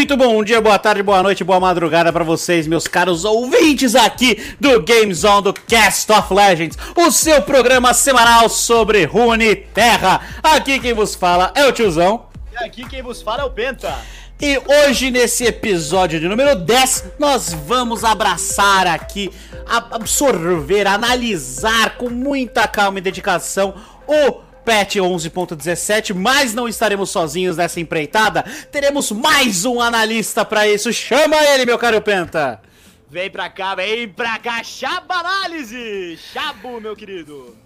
Muito bom dia, boa tarde, boa noite, boa madrugada para vocês, meus caros ouvintes aqui do Games On do Cast of Legends, o seu programa semanal sobre Rune Terra. Aqui quem vos fala é o tiozão. E aqui quem vos fala é o Penta. E hoje, nesse episódio de número 10, nós vamos abraçar aqui, absorver, analisar com muita calma e dedicação o patch 11.17, mas não estaremos sozinhos nessa empreitada. Teremos mais um analista para isso. Chama ele, meu caro Penta. Vem pra cá, vem pra cá, Chaba Análise! Chabo, meu querido!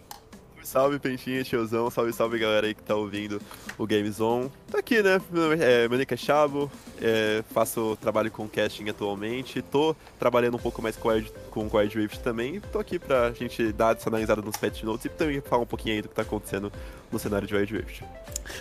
Salve, Pentinha, tiozão, salve, salve galera aí que tá ouvindo o Games On. Tô aqui, né? Meu nome é, meu é Chabo, é, faço trabalho com casting atualmente, tô trabalhando um pouco mais com, com o Wild Rift também. Tô aqui pra gente dar essa analisada nos patch notes e também falar um pouquinho aí do que tá acontecendo cenário de.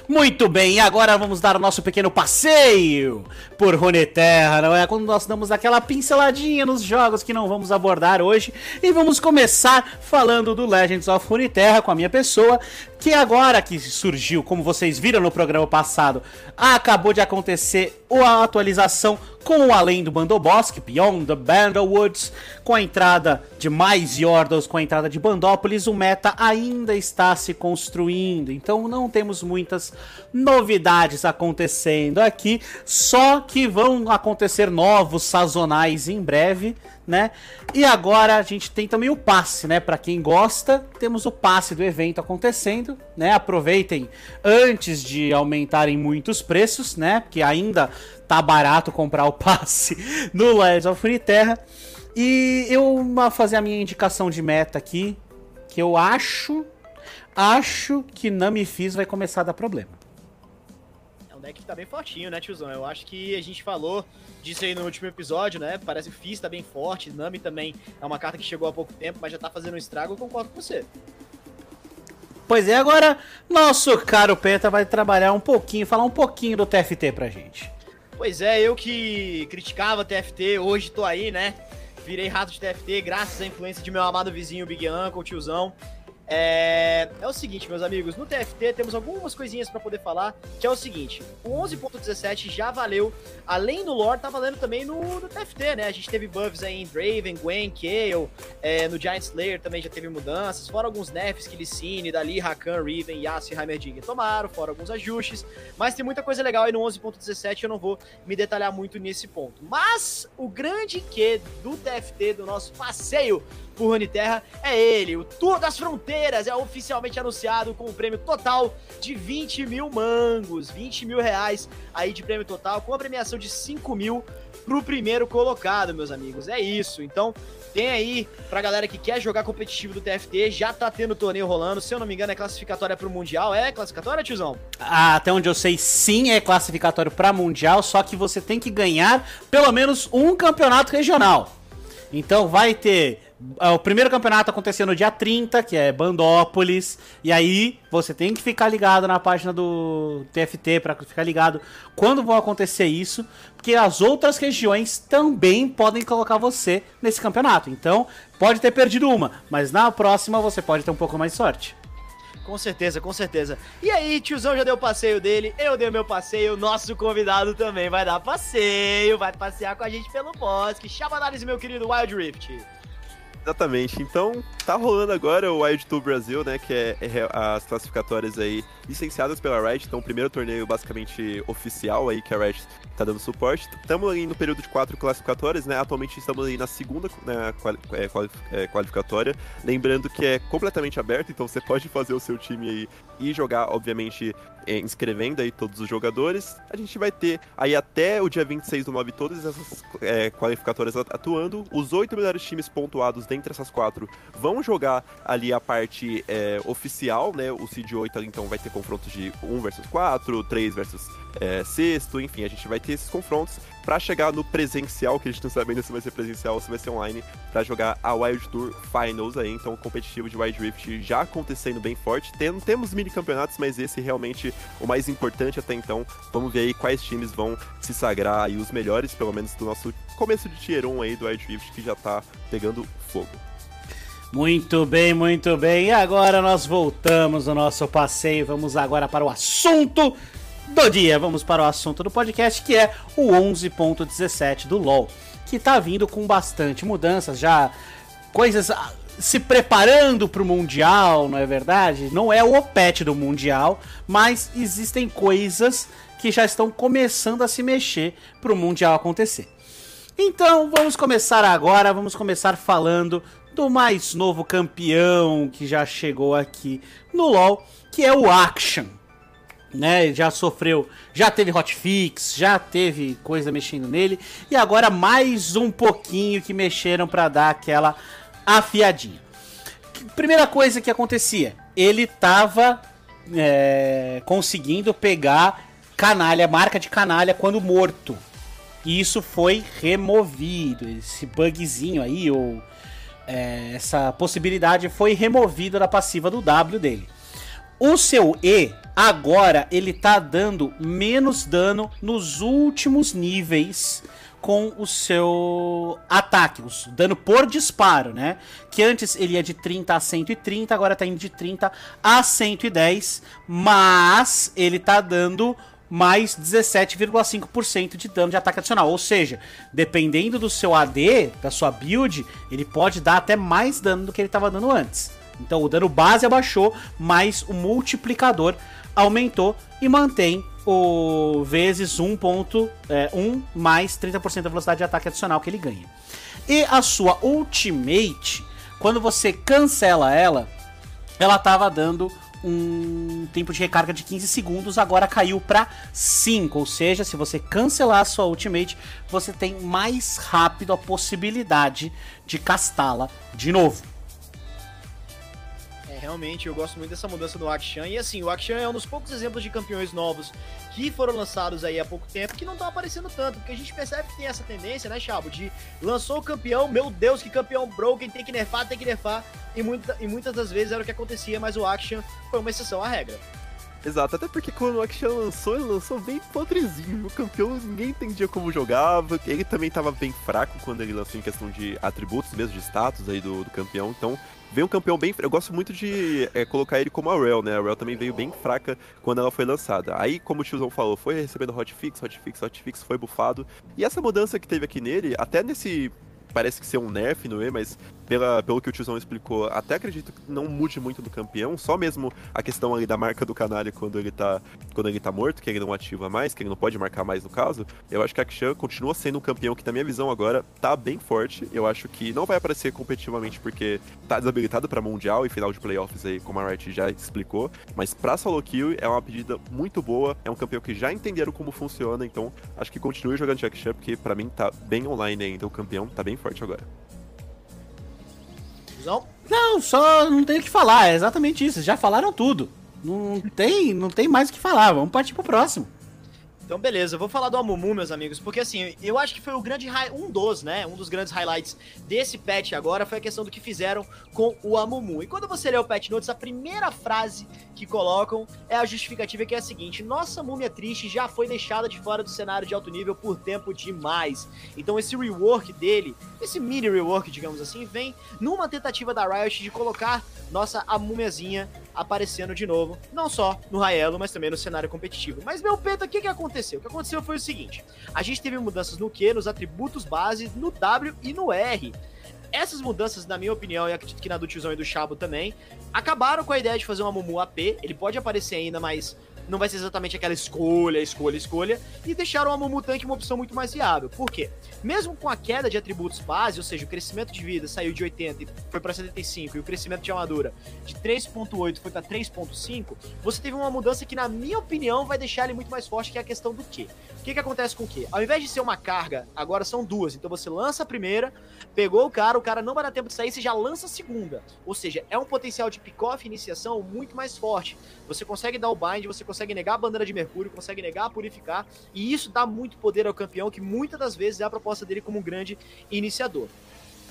Muito bem, e agora vamos dar o nosso pequeno passeio por Runeterra, não é? Quando nós damos aquela pinceladinha nos jogos que não vamos abordar hoje. E vamos começar falando do Legends of Runeterra com a minha pessoa, que agora que surgiu, como vocês viram no programa passado, acabou de acontecer a atualização com o além do Bandobosque, Beyond the Bandowoods, com a entrada de mais Yordles, com a entrada de Bandópolis, o meta ainda está se construindo, então não temos muitas novidades acontecendo aqui, só que vão acontecer novos sazonais em breve, né? E agora a gente tem também o passe, né? Para quem gosta, temos o passe do evento acontecendo, né? Aproveitem antes de aumentarem muitos preços, né? Porque ainda tá barato comprar o passe no Legends of Runeterra. E eu vou fazer a minha indicação de meta aqui, que eu acho, acho que Nami vai começar a dar problema deck tá bem fortinho, né, tiozão? Eu acho que a gente falou disso aí no último episódio, né? Parece que o Fizz tá bem forte, Nami também é uma carta que chegou há pouco tempo, mas já tá fazendo um estrago, eu concordo com você. Pois é, agora nosso caro Penta vai trabalhar um pouquinho, falar um pouquinho do TFT pra gente. Pois é, eu que criticava TFT, hoje tô aí, né? Virei rato de TFT graças à influência de meu amado vizinho Big Uncle, tiozão. É, é o seguinte, meus amigos, no TFT temos algumas coisinhas para poder falar, que é o seguinte, o 11.17 já valeu, além do lore, tá valendo também no, no, TFT, né? A gente teve buffs aí em Draven, Gwen, Kayle, é, no Giant Slayer também já teve mudanças, fora alguns nerfs que Licine, Dali, Rakan, Riven, Yasuo e Heimerdinger tomaram, fora alguns ajustes, mas tem muita coisa legal aí no 11.17, eu não vou me detalhar muito nesse ponto. Mas o grande que do TFT, do nosso passeio por Runeterra é ele, o Tour das Fronteiras, é oficialmente anunciado com um prêmio total de 20 mil mangos, 20 mil reais aí de prêmio total, com a premiação de 5 mil pro primeiro colocado, meus amigos. É isso. Então, tem aí pra galera que quer jogar competitivo do TFT, já tá tendo torneio rolando. Se eu não me engano, é classificatória pro Mundial. É classificatória, tiozão? Ah, até onde eu sei, sim, é classificatório pra Mundial, só que você tem que ganhar pelo menos um campeonato regional. Então vai ter o primeiro campeonato aconteceu no dia 30, que é Bandópolis. E aí você tem que ficar ligado na página do TFT para ficar ligado quando vai acontecer isso, porque as outras regiões também podem colocar você nesse campeonato. Então, pode ter perdido uma, mas na próxima você pode ter um pouco mais de sorte. Com certeza, com certeza. E aí, tiozão já deu o passeio dele, eu dei o meu passeio, nosso convidado também vai dar passeio, vai passear com a gente pelo bosque. Chama análise, meu querido Wild Rift. Exatamente. Então, tá rolando agora o Wild Tour Brasil, né? Que é, é, as classificatórias aí licenciadas pela Riot. Então, o primeiro torneio basicamente oficial aí que a Riot tá dando suporte. Estamos aí no período de quatro classificatórias, né? Atualmente estamos aí na segunda né, é, é, qualificatória. Lembrando que é completamente aberto, então você pode fazer o seu time aí e jogar, obviamente, é, inscrevendo aí todos os jogadores. A gente vai ter aí até o dia 26 do 9 todas essas é, qualificatórias atuando. Os oito melhores times pontuados dentre essas quatro vão jogar ali a parte é, oficial, né? O Seed 8 então vai ter confrontos de 1 versus 4, 3 versus é, sexto, enfim, a gente vai ter esses confrontos para chegar no presencial, que a gente não sabe ainda se vai ser presencial ou se vai ser online, para jogar a Wild Tour Finals aí, então o competitivo de Wild Rift já acontecendo bem forte. Tem, temos mini campeonatos, mas esse é realmente o mais importante até então. Vamos ver aí quais times vão se sagrar aí os melhores, pelo menos do nosso começo de Tier 1 aí do Wild Rift, que já tá pegando fogo. Muito bem, muito bem. E agora nós voltamos no nosso passeio. Vamos agora para o assunto do dia. Vamos para o assunto do podcast, que é o 11.17 do LoL, que tá vindo com bastante mudanças, já coisas se preparando para o Mundial, não é verdade? Não é o OPET do Mundial, mas existem coisas que já estão começando a se mexer para o Mundial acontecer. Então vamos começar agora, vamos começar falando do mais novo campeão que já chegou aqui no LoL, que é o Action. Né, já sofreu, já teve hotfix, já teve coisa mexendo nele e agora mais um pouquinho que mexeram para dar aquela afiadinha. Primeira coisa que acontecia, ele tava é, conseguindo pegar canalha, marca de canalha quando morto. E isso foi removido, esse bugzinho aí ou é, essa possibilidade foi removida da passiva do W dele. O seu E agora ele tá dando menos dano nos últimos níveis com o seu ataque, o dano por disparo, né? Que antes ele ia de 30 a 130, agora tá indo de 30 a 110, mas ele tá dando mais 17,5% de dano de ataque adicional. Ou seja, dependendo do seu AD, da sua build, ele pode dar até mais dano do que ele estava dando antes. Então o dano base abaixou, mas o multiplicador aumentou e mantém o vezes 1.1 é, mais 30% da velocidade de ataque adicional que ele ganha. E a sua ultimate, quando você cancela ela, ela estava dando um tempo de recarga de 15 segundos, agora caiu para 5. Ou seja, se você cancelar a sua ultimate, você tem mais rápido a possibilidade de castá-la de novo realmente eu gosto muito dessa mudança do Akshan. E assim, o Akshan é um dos poucos exemplos de campeões novos que foram lançados aí há pouco tempo que não estão aparecendo tanto, porque a gente percebe que tem essa tendência, né, Chabo, de lançou o campeão, meu Deus, que campeão broken, tem que nerfar, tem que nerfar, e, muita, e muitas das vezes era o que acontecia, mas o Action foi uma exceção à regra. Exato, até porque quando o Action lançou, ele lançou bem podrezinho. O campeão ninguém entendia como jogava. Ele também estava bem fraco quando ele lançou em questão de atributos, mesmo de status aí do, do campeão. Então, veio um campeão bem. Eu gosto muito de é, colocar ele como a Rel, né? A Rel também veio bem fraca quando ela foi lançada. Aí, como o tiozão falou, foi recebendo hotfix, hotfix, hotfix, foi bufado. E essa mudança que teve aqui nele, até nesse parece que ser um nerf no E, mas pela, pelo que o tiozão explicou, até acredito que não mude muito do campeão, só mesmo a questão ali da marca do canalha quando ele tá, quando ele tá morto, que ele não ativa mais, que ele não pode marcar mais no caso. Eu acho que a Akshan continua sendo um campeão que, na minha visão agora, tá bem forte. Eu acho que não vai aparecer competitivamente porque tá desabilitado para Mundial e final de playoffs aí, como a Riot já explicou, mas pra solo kill é uma pedida muito boa, é um campeão que já entenderam como funciona, então acho que continue jogando de Akshan, porque para mim tá bem online ainda o campeão, tá bem forte agora. Não, só não tenho o que falar, é exatamente isso. Já falaram tudo. Não tem, não tem mais o que falar. Vamos partir pro próximo. Então, beleza, eu vou falar do Amumu, meus amigos, porque assim, eu acho que foi o grande um dos, né? Um dos grandes highlights desse patch agora foi a questão do que fizeram com o Amumu. E quando você lê o patch notes, a primeira frase que colocam é a justificativa que é a seguinte: nossa múmia triste já foi deixada de fora do cenário de alto nível por tempo demais. Então esse rework dele, esse mini rework, digamos assim, vem numa tentativa da Riot de colocar nossa a aparecendo de novo, não só no Raelo, mas também no cenário competitivo. Mas, meu Penta, o que, que aconteceu? O que aconteceu foi o seguinte: a gente teve mudanças no Q, nos atributos base, no W e no R. Essas mudanças, na minha opinião, e acredito que na do Tiozão e do Chabo também, acabaram com a ideia de fazer uma Mumu AP. Ele pode aparecer ainda, mas não vai ser exatamente aquela escolha, escolha, escolha, e deixaram a Mumu Tank uma opção muito mais viável. Por quê? Mesmo com a queda de atributos base, ou seja, o crescimento de vida saiu de 80 e foi para 75, e o crescimento de armadura de 3.8 foi para 3.5, você teve uma mudança que, na minha opinião, vai deixar ele muito mais forte, que é a questão do quê? O que, que acontece com o quê? Ao invés de ser uma carga, agora são duas. Então você lança a primeira, pegou o cara, o cara não vai dar tempo de sair, você já lança a segunda. Ou seja, é um potencial de pick-off iniciação muito mais forte. Você consegue dar o bind, você consegue consegue negar a bandeira de Mercúrio, consegue negar a Purificar, e isso dá muito poder ao campeão, que muitas das vezes é a proposta dele como um grande iniciador.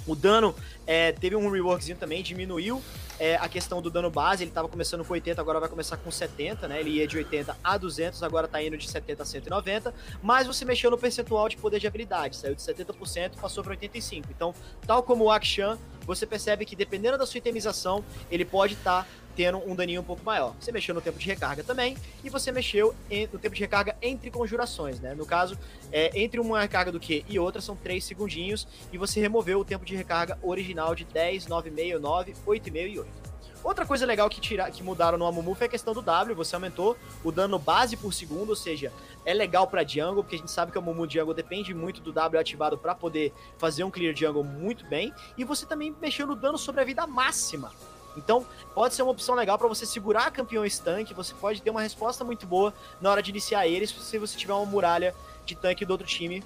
O dano é, teve um reworkzinho também, diminuiu é, a questão do dano base. Ele estava começando com 80, agora vai começar com 70, né? Ele ia de 80 a 200, agora está indo de 70 a 190. Mas você mexeu no percentual de poder de habilidade, saiu de 70%, passou para 85%. Então, tal como o Akshan, você percebe que dependendo da sua itemização, ele pode estar tá tendo um daninho um pouco maior. Você mexeu no tempo de recarga também, e você mexeu em, no tempo de recarga entre conjurações, né? No caso, é, entre uma recarga do Q e outra são 3 segundinhos, e você removeu o tempo de recarga original de 10, 9,5, 9, 8,5 e 8. Outra coisa legal que, tira, que mudaram no Amumu foi a questão do W, você aumentou o dano base por segundo, ou seja, é legal para jungle, porque a gente sabe que o Amumu jungle depende muito do W ativado para poder fazer um clear jungle muito bem, e você também mexeu no dano sobre a vida máxima. Então, pode ser uma opção legal para você segurar campeões tanque, você pode ter uma resposta muito boa na hora de iniciar eles, se você tiver uma muralha de tanque do outro time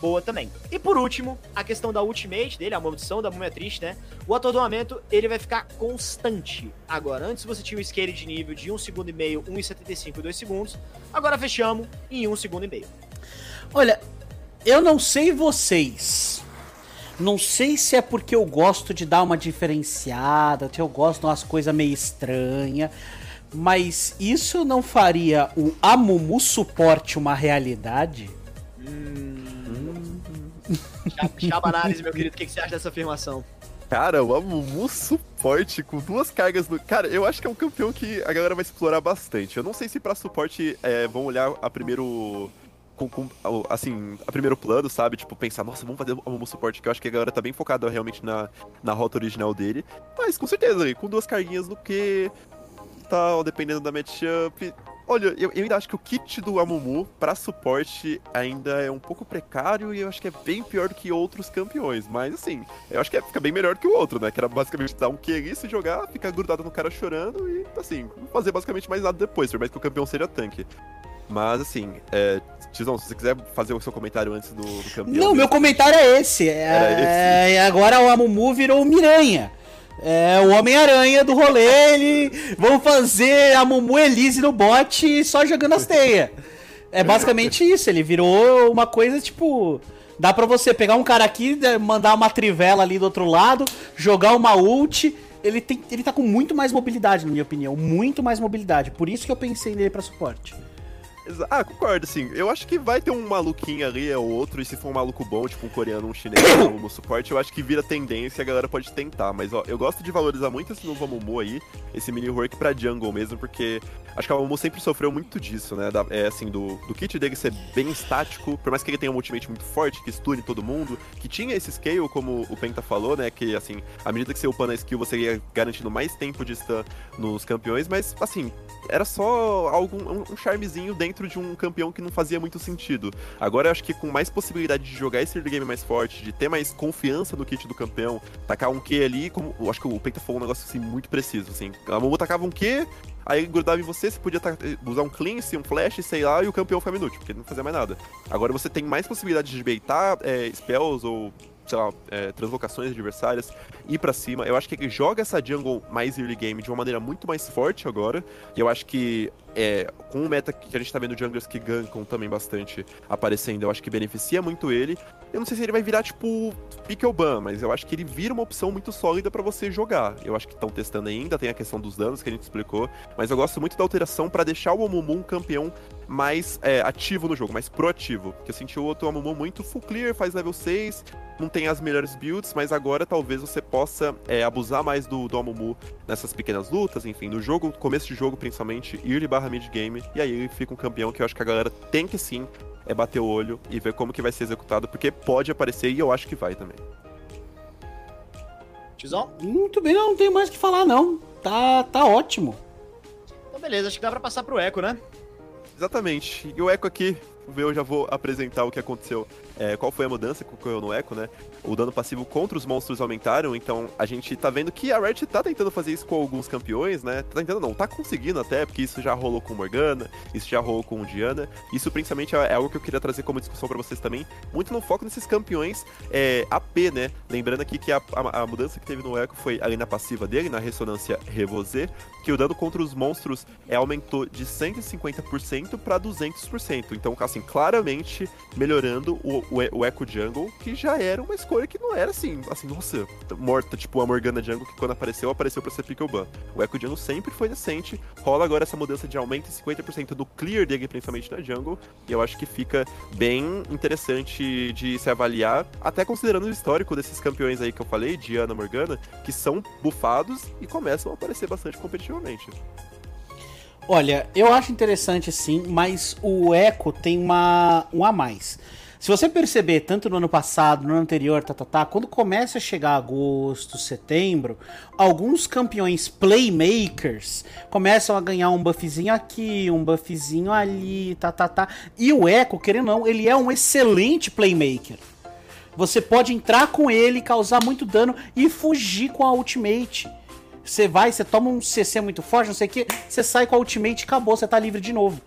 boa também. E por último, a questão da ultimate dele, a maldição da múmia triste, né? O atordoamento, ele vai ficar constante. Agora, antes você tinha o scale de nível de 1 segundo e meio, 1,75 e 2 segundos. Agora fechamos em 1 segundo e meio. Olha, eu não sei vocês. Não sei se é porque eu gosto de dar uma diferenciada, se eu gosto de umas coisas meio estranhas. Mas isso não faria o Amumu suporte uma realidade? Hum. Chapa análise, meu querido, o que, você acha dessa afirmação? Cara, o Amumu suporte com duas cargas no. Cara, eu acho que é um campeão que a galera vai explorar bastante. Eu não sei se pra suporte é, vão olhar a primeiro. Com, com, assim, a primeiro plano, sabe? Tipo, pensar, nossa, vamos fazer o Amumu suporte, que eu acho que a galera tá bem focada realmente na, na rota original dele. Mas com certeza, com duas carguinhas no que tal, dependendo da matchup. Olha, eu, eu, ainda acho que o kit do Amumu para suporte ainda é um pouco precário e eu acho que é bem pior do que outros campeões. Mas assim, eu acho que é, fica bem melhor que o outro, né? Que era basicamente dar um Q ali, se jogar, ficar grudado no cara chorando e assim, não fazer basicamente mais nada depois, por mais que o campeão seja tanque. Mas assim, é, Tizão, se você quiser fazer o seu comentário antes do, do campeão. Não, meu comentário é esse. É, esse. agora o Amumu virou Miranha. É o Homem-Aranha do rolê, ele. Vão fazer a Mumu Elise no bot só jogando as teias. É basicamente isso, ele virou uma coisa tipo. Dá pra você pegar um cara aqui, mandar uma trivela ali do outro lado, jogar uma ult. Ele, tem, ele tá com muito mais mobilidade, na minha opinião. Muito mais mobilidade. Por isso que eu pensei nele pra suporte. Ah, concordo, assim. Eu acho que vai ter um maluquinho ali ou outro, e se for um maluco bom, tipo um coreano, um chinês no suporte, eu acho que vira tendência e a galera pode tentar. Mas, ó, eu gosto de valorizar muito esse novo Amumu aí, esse mini work pra jungle mesmo, porque acho que o Amumu sempre sofreu muito disso, né? Da, é assim, do, do kit dele ser bem estático, por mais que ele tenha um ultimate muito forte, que stune todo mundo, que tinha esse scale, como o Penta falou, né? Que, assim, à medida que você upando a skill, você ia garantindo mais tempo de stun nos campeões, mas, assim, era só algum, um, um charmezinho dentro de um campeão que não fazia muito sentido. Agora eu acho que com mais possibilidade de jogar esse early game mais forte, de ter mais confiança no kit do campeão, tacar um Q ali, como. Eu acho que o Penta falou um negócio assim muito preciso, assim. A Momo tacava um Q, aí grudava em você, você podia usar um cleanse, um flash, sei lá, e o campeão ficava inútil, porque não fazia mais nada. Agora você tem mais possibilidade de baitar é, spells ou sei lá, é, translocações adversárias, ir para cima. Eu acho que ele joga essa jungle mais early game de uma maneira muito mais forte agora. E eu acho que é, com o meta que a gente tá vendo junglers que gankam também bastante aparecendo, eu acho que beneficia muito ele. Eu não sei se ele vai virar, tipo, pick ban, mas eu acho que ele vira uma opção muito sólida para você jogar. Eu acho que estão testando ainda, tem a questão dos danos que a gente explicou, mas eu gosto muito da alteração para deixar o Amumu um campeão mais é, ativo no jogo, mais proativo. Porque eu senti o outro Amumu muito full clear, faz level 6, não tem as melhores builds, mas agora talvez você possa é, abusar mais do, do Amumu nessas pequenas lutas, enfim, no jogo, começo de jogo principalmente, early barra mid game, e aí ele fica um campeão que eu acho que a galera tem que sim é bater o olho e ver como que vai ser executado, porque pode aparecer e eu acho que vai também. Tizão? Muito bem, não, não tenho mais o que falar não. Tá, tá ótimo. Então beleza, acho que dá pra passar pro Eco, né? Exatamente. E o Eco aqui, eu já vou apresentar o que aconteceu é, qual foi a mudança que ocorreu no Echo, né? O dano passivo contra os monstros aumentaram, então a gente tá vendo que a Riot tá tentando fazer isso com alguns campeões, né? Tá tentando não, tá conseguindo até, porque isso já rolou com Morgana, isso já rolou com Diana. Isso principalmente é algo que eu queria trazer como discussão para vocês também, muito no foco nesses campeões é, AP, né? Lembrando aqui que a, a, a, mudança que teve no Echo foi ali na passiva dele, na ressonância Revosé, que o dano contra os monstros é, aumentou de 150% para 200%. Então, assim, assim, claramente melhorando o, o, o Echo Jungle, que já era uma escolha que não era assim, assim, nossa, morta, tipo a Morgana Jungle, que quando apareceu, apareceu pra ser Pickle Ban. O Echo Jungle sempre foi decente, rola agora essa mudança de aumento em 50% do clear dele, principalmente na Jungle, e eu acho que fica bem interessante de se avaliar, até considerando o histórico desses campeões aí que eu falei, Diana Morgana, que são bufados e começam a aparecer bastante competitivamente. Olha, eu acho interessante sim, mas o Echo tem uma, um a mais. Se você perceber, tanto no ano passado, no ano anterior, tá, tá, tá, quando começa a chegar agosto, setembro, alguns campeões playmakers começam a ganhar um buffzinho aqui, um buffzinho ali, tá, tá, tá. E o Echo, querendo ou não, ele é um excelente playmaker. Você pode entrar com ele, causar muito dano e fugir com a ultimate. Você vai, você toma um CC muito forte, não sei o que, você sai com a ultimate e acabou, você tá livre de novo.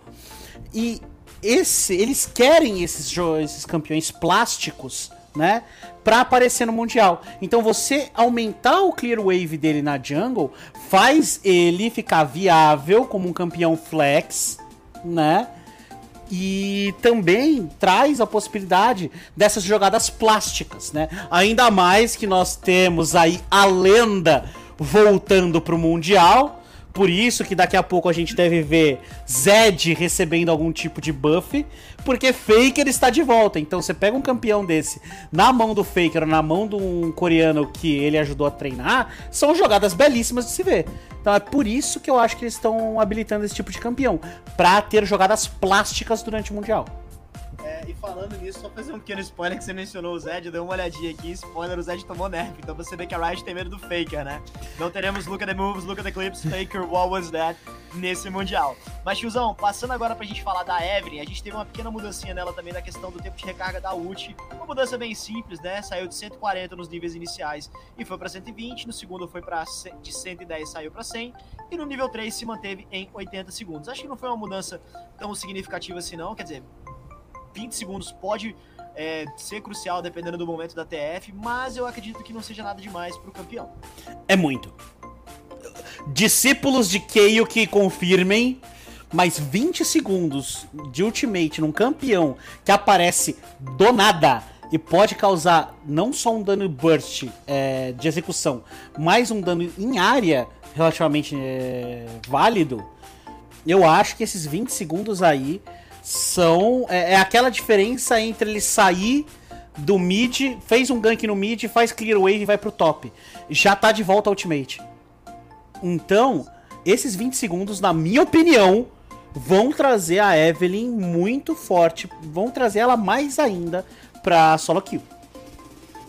E esse, eles querem esses, esses campeões plásticos, né? Pra aparecer no Mundial. Então você aumentar o clear wave dele na jungle faz ele ficar viável como um campeão flex, né? E também traz a possibilidade dessas jogadas plásticas, né? Ainda mais que nós temos aí a lenda voltando pro Mundial. Por isso que daqui a pouco a gente deve ver Zed recebendo algum tipo de buff, porque Faker está de volta. Então você pega um campeão desse na mão do Faker, na mão de um coreano que ele ajudou a treinar, são jogadas belíssimas de se ver. Então é por isso que eu acho que eles estão habilitando esse tipo de campeão, para ter jogadas plásticas durante o Mundial. É, e falando nisso, só fazer um pequeno spoiler que você mencionou o Zed, eu dei uma olhadinha aqui, spoiler, o Zed tomou nerf, então você vê que a Riot tem medo do Faker, né? Não teremos Look at the Moves, Look at the Clips, Faker, What Was That nesse Mundial. Mas, tiozão, passando agora pra gente falar da Evelyn, a gente teve uma pequena mudancinha nela também na questão do tempo de recarga da ult, uma mudança bem simples, né? Saiu de 140 nos níveis iniciais e foi pra 120, no segundo foi pra de 110 saiu pra 100, e no nível 3 se manteve em 80 segundos. Acho que não foi uma mudança tão significativa assim não, quer dizer, 20 segundos pode é, ser crucial dependendo do momento da TF, mas eu acredito que não seja nada demais pro campeão. É muito. Discípulos de Keio que confirmem, mas 20 segundos de ultimate num campeão que aparece do nada e pode causar não só um dano burst é, de execução, mas um dano em área relativamente é, válido, eu acho que esses 20 segundos aí são. É, é, aquela diferença entre ele sair do mid, fez um gank no mid, faz clear wave e vai pro top. Já tá de volta ao ultimate. Então, esses 20 segundos, na minha opinião, vão trazer a Evelyn muito forte. Vão trazer ela mais ainda pra solo kill.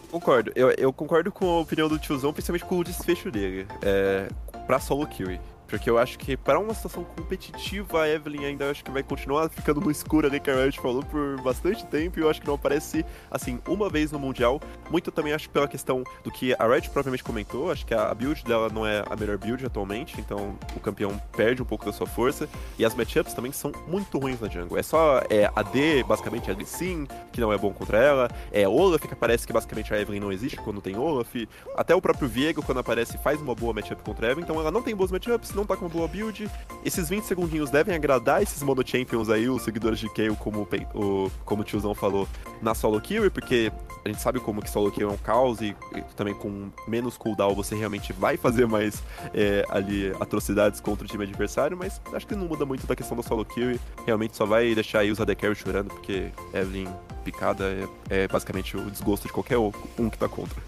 Concordo. Eu, eu concordo com a opinião do tiozão, principalmente com o desfecho dele. É, pra solo kill. Porque eu acho que para uma situação competitiva, a Evelyn ainda acho que vai continuar ficando no escuro ali que a Riot falou por bastante tempo. E eu acho que não aparece, assim, uma vez no Mundial. Muito também acho pela questão do que a Riot propriamente comentou. Acho que a build dela não é a melhor build atualmente. Então o campeão perde um pouco da sua força. E as matchups também são muito ruins na jungle. É só é, AD, basicamente, a Lee Sin, que não é bom contra ela. É Olaf, que parece que basicamente a Evelyn não existe quando tem Olaf. Até o próprio Viego, quando aparece, faz uma boa matchup contra a Evelyn. Então ela não tem boas matchups, não tá com boa build. Esses 20 segundinhos devem agradar esses mono champions aí, os seguidores de Kayle, como o, como o tiozão falou, na solo kill, porque a gente sabe como que solo kill é um caos e, e também com menos cooldown você realmente vai fazer mais é, ali atrocidades contra o time adversário, mas acho que não muda muito da questão da solo kill realmente só vai deixar aí os AD Carry chorando, porque Evelyn picada é, é basicamente o desgosto de qualquer um que tá contra.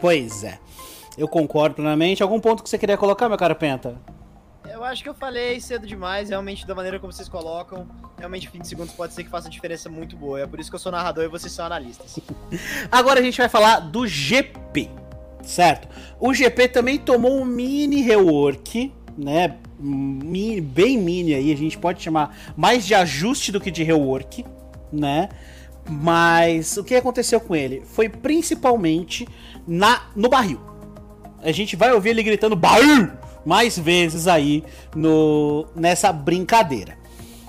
Pois é. Eu concordo plenamente. Algum ponto que você queria colocar, meu cara Penta? Eu acho que eu falei cedo demais, realmente, da maneira como vocês colocam. Realmente, 20 segundos pode ser que faça diferença muito boa. É por isso que eu sou narrador e vocês são analistas. Agora a gente vai falar do GP, certo? O GP também tomou um mini rework, né? Mini, bem mini aí, a gente pode chamar mais de ajuste do que de rework, né? Mas o que aconteceu com ele? Foi principalmente na no barril. A gente vai ouvir ele gritando barril mais vezes aí no nessa brincadeira.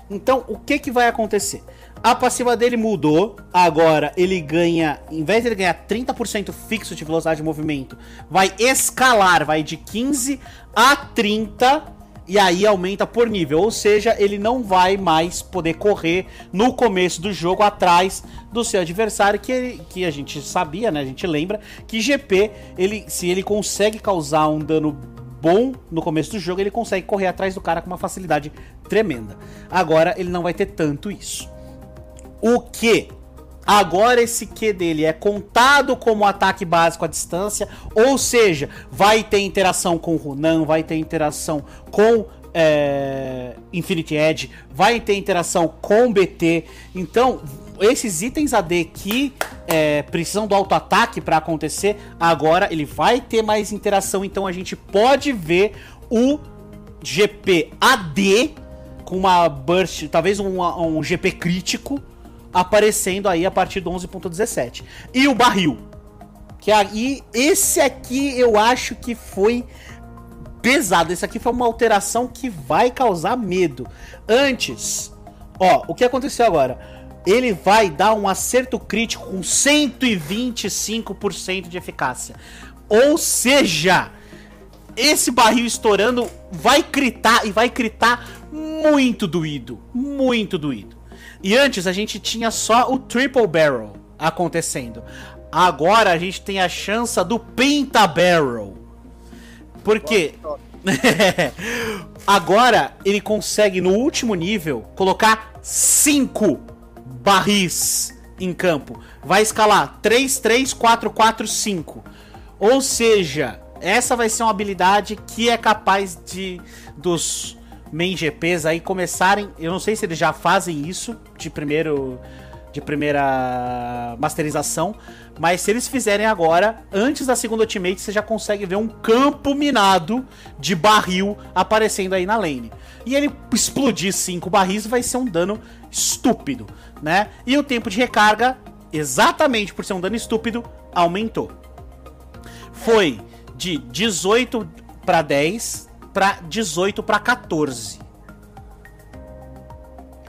Então, o que que vai acontecer? A passiva dele mudou. Agora ele ganha, em vez de ele ganhar 30% fixo de velocidade de movimento, vai escalar, vai de 15 a 30 e aí aumenta por nível, ou seja, ele não vai mais poder correr no começo do jogo atrás do seu adversário, que, ele, que a gente sabia, né? A gente lembra que GP, ele, se ele consegue causar um dano bom no começo do jogo, ele consegue correr atrás do cara com uma facilidade tremenda. Agora ele não vai ter tanto isso. O que Agora esse Q dele é contado como ataque básico à distância, ou seja, vai ter interação com o Runan, vai ter interação com é, Infinity Edge, vai ter interação com BT. Então, esses itens AD que é, precisam do auto-ataque para acontecer, agora ele vai ter mais interação. Então a gente pode ver o GP AD com uma burst, talvez um, um GP crítico aparecendo aí a partir do 11.17. E o barril. Que aí, esse aqui eu acho que foi pesado. Esse aqui foi uma alteração que vai causar medo. Antes, ó, o que aconteceu agora? Ele vai dar um acerto crítico com 125% de eficácia. Ou seja, esse barril estourando vai critar e vai critar muito doído, muito doído. E antes a gente tinha só o Triple Barrel acontecendo. Agora a gente tem a chance do Penta Barrel. Porque agora ele consegue no último nível colocar 5 barris em campo. Vai escalar 3 3 4 4 5. Ou seja, essa vai ser uma habilidade que é capaz de dos main GPs aí começarem. Eu não sei se eles já fazem isso de primeiro. De primeira masterização. Mas se eles fizerem agora, antes da segunda ultimate, você já consegue ver um campo minado de barril aparecendo aí na lane. E ele explodir cinco barris vai ser um dano estúpido, né? E o tempo de recarga, exatamente por ser um dano estúpido, aumentou. Foi de 18 para 10 para 18 para 14.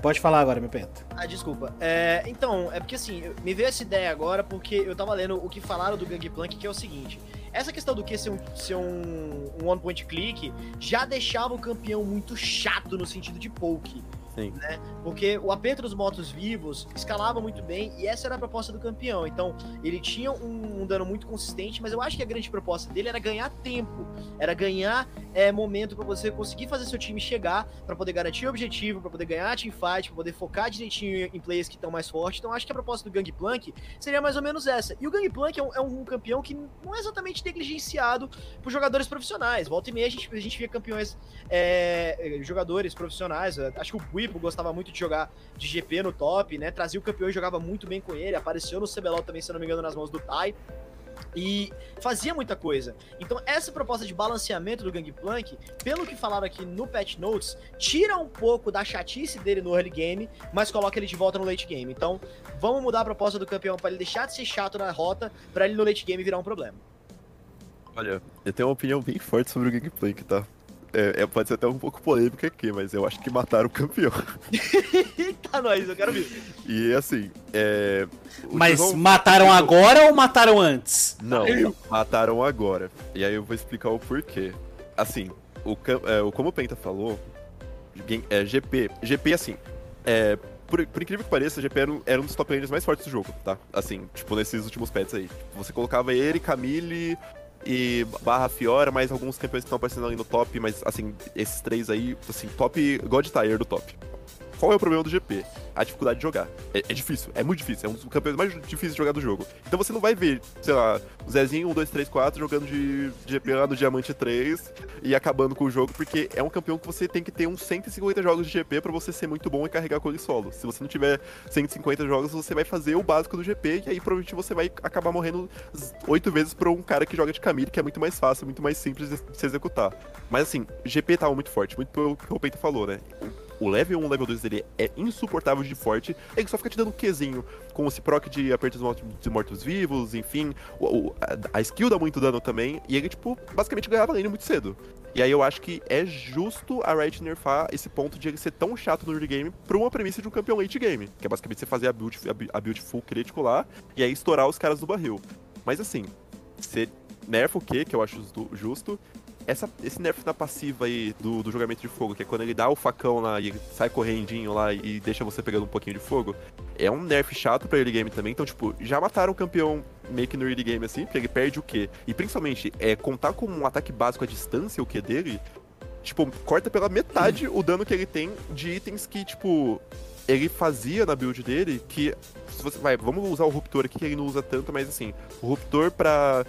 Pode falar agora, meu penta. Ah, desculpa. É, então, é porque assim, me veio essa ideia agora porque eu tava lendo o que falaram do Gangplank, que é o seguinte. Essa questão do que ser um, ser um, um one point click já deixava o campeão muito chato no sentido de poke. Sim. Né? Porque o aperto dos motos vivos escalava muito bem e essa era a proposta do campeão. Então, ele tinha um, um dano muito consistente, mas eu acho que a grande proposta dele era ganhar tempo, era ganhar é, momento para você conseguir fazer seu time chegar, para poder garantir o objetivo, para poder ganhar a teamfight, para poder focar direitinho em players que estão mais fortes. Então, acho que a proposta do Gangplank seria mais ou menos essa. E o Gangplank é um, é um campeão que não é exatamente negligenciado por jogadores profissionais. Volta e meia a gente, a gente via campeões, é, jogadores profissionais. Acho que o Bui gostava muito de jogar de GP no top, né? Trazia o campeão e jogava muito bem com ele. Apareceu no CBLOL também, se não me engano, nas mãos do Tai. E fazia muita coisa. Então, essa proposta de balanceamento do Gangplank, pelo que falaram aqui no Patch Notes, tira um pouco da chatice dele no early game, mas coloca ele de volta no late game. Então, vamos mudar a proposta do campeão para ele deixar de ser chato na rota, para ele no late game virar um problema. Olha, eu tenho uma opinião bem forte sobre o Gangplank, tá? É, é, pode ser até um pouco polêmica aqui, mas eu acho que mataram o campeão. Eita, nós, eu quero ver. E assim, é. Mas mataram agora ou mataram antes? Não, mataram agora. E aí eu vou explicar o porquê. Assim, o, é, o como o Penta falou, é, GP. GP, assim, é, por, por, incrível que pareça, GP era um, era um dos top laners mais fortes do jogo, tá? Assim, tipo, nesses últimos pets aí. Você colocava ele, Camille, e barra Fiora, mais alguns campeões que estão aparecendo ali no top, mas assim, esses três aí, assim, top God Tier do top. Qual é o problema do GP? A dificuldade de jogar. É, é, difícil, é muito difícil. É um dos campeões mais difíceis de jogar do jogo. Então você não vai ver, sei lá, o Zezinho 1, 2, 3, 4 jogando de, de GP lá no Diamante 3 e acabando com o jogo, porque é um campeão que você tem que ter uns 150 jogos de GP para você ser muito bom e carregar com ele solo. Se você não tiver 150 jogos, você vai fazer o básico do GP e aí provavelmente você vai acabar morrendo 8 vezes por um cara que joga de Camille, que é muito mais fácil, muito mais simples de se executar. Mas assim, GP tava muito forte, muito pelo que o Peito falou, né? O level 1 level 2 dele é insuportável de forte, ele só fica te dando um Qzinho, com esse proc de apertos de mortos-vivos, enfim, o, a, a, skill dá muito dano também, e ele, tipo, basicamente ganhava lane muito cedo. E aí eu acho que é justo a Riot nerfar esse ponto de ele ser tão chato no early game pra uma premissa de um campeão late game, que é basicamente você fazer a build, a build full crítico lá, e aí estourar os caras do barril. Mas assim, você nerfa o Q, que eu acho justo, essa, esse nerf na passiva aí do, do jogamento de fogo, que é quando ele dá o facão lá e sai correndinho lá e deixa você pegando um pouquinho de fogo, é um nerf chato pra early game também. Então, tipo, já mataram o campeão meio que no early game assim, porque ele perde o Q. E principalmente, é contar com um ataque básico à distância o Q dele, tipo, corta pela metade o dano que ele tem de itens que, tipo, ele fazia na build dele que. Se você vai, vamos usar o Ruptor aqui, que ele não usa tanto, mas assim, o Ruptor pra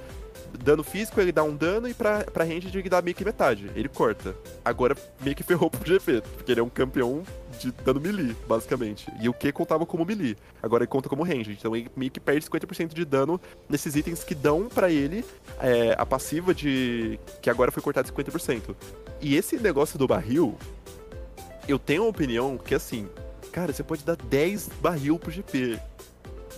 dano físico ele dá um dano e pra, pra range ele dá meio que metade. Ele corta. Agora meio que ferrou pro GP, porque ele é um campeão de dano melee, basicamente. E o que contava como melee. Agora ele conta como range. Então ele meio que perde 50% de dano nesses itens que dão para ele é, a passiva de. que agora foi cortada 50%. E esse negócio do barril, eu tenho uma opinião que assim, cara, você pode dar 10 barril pro GP.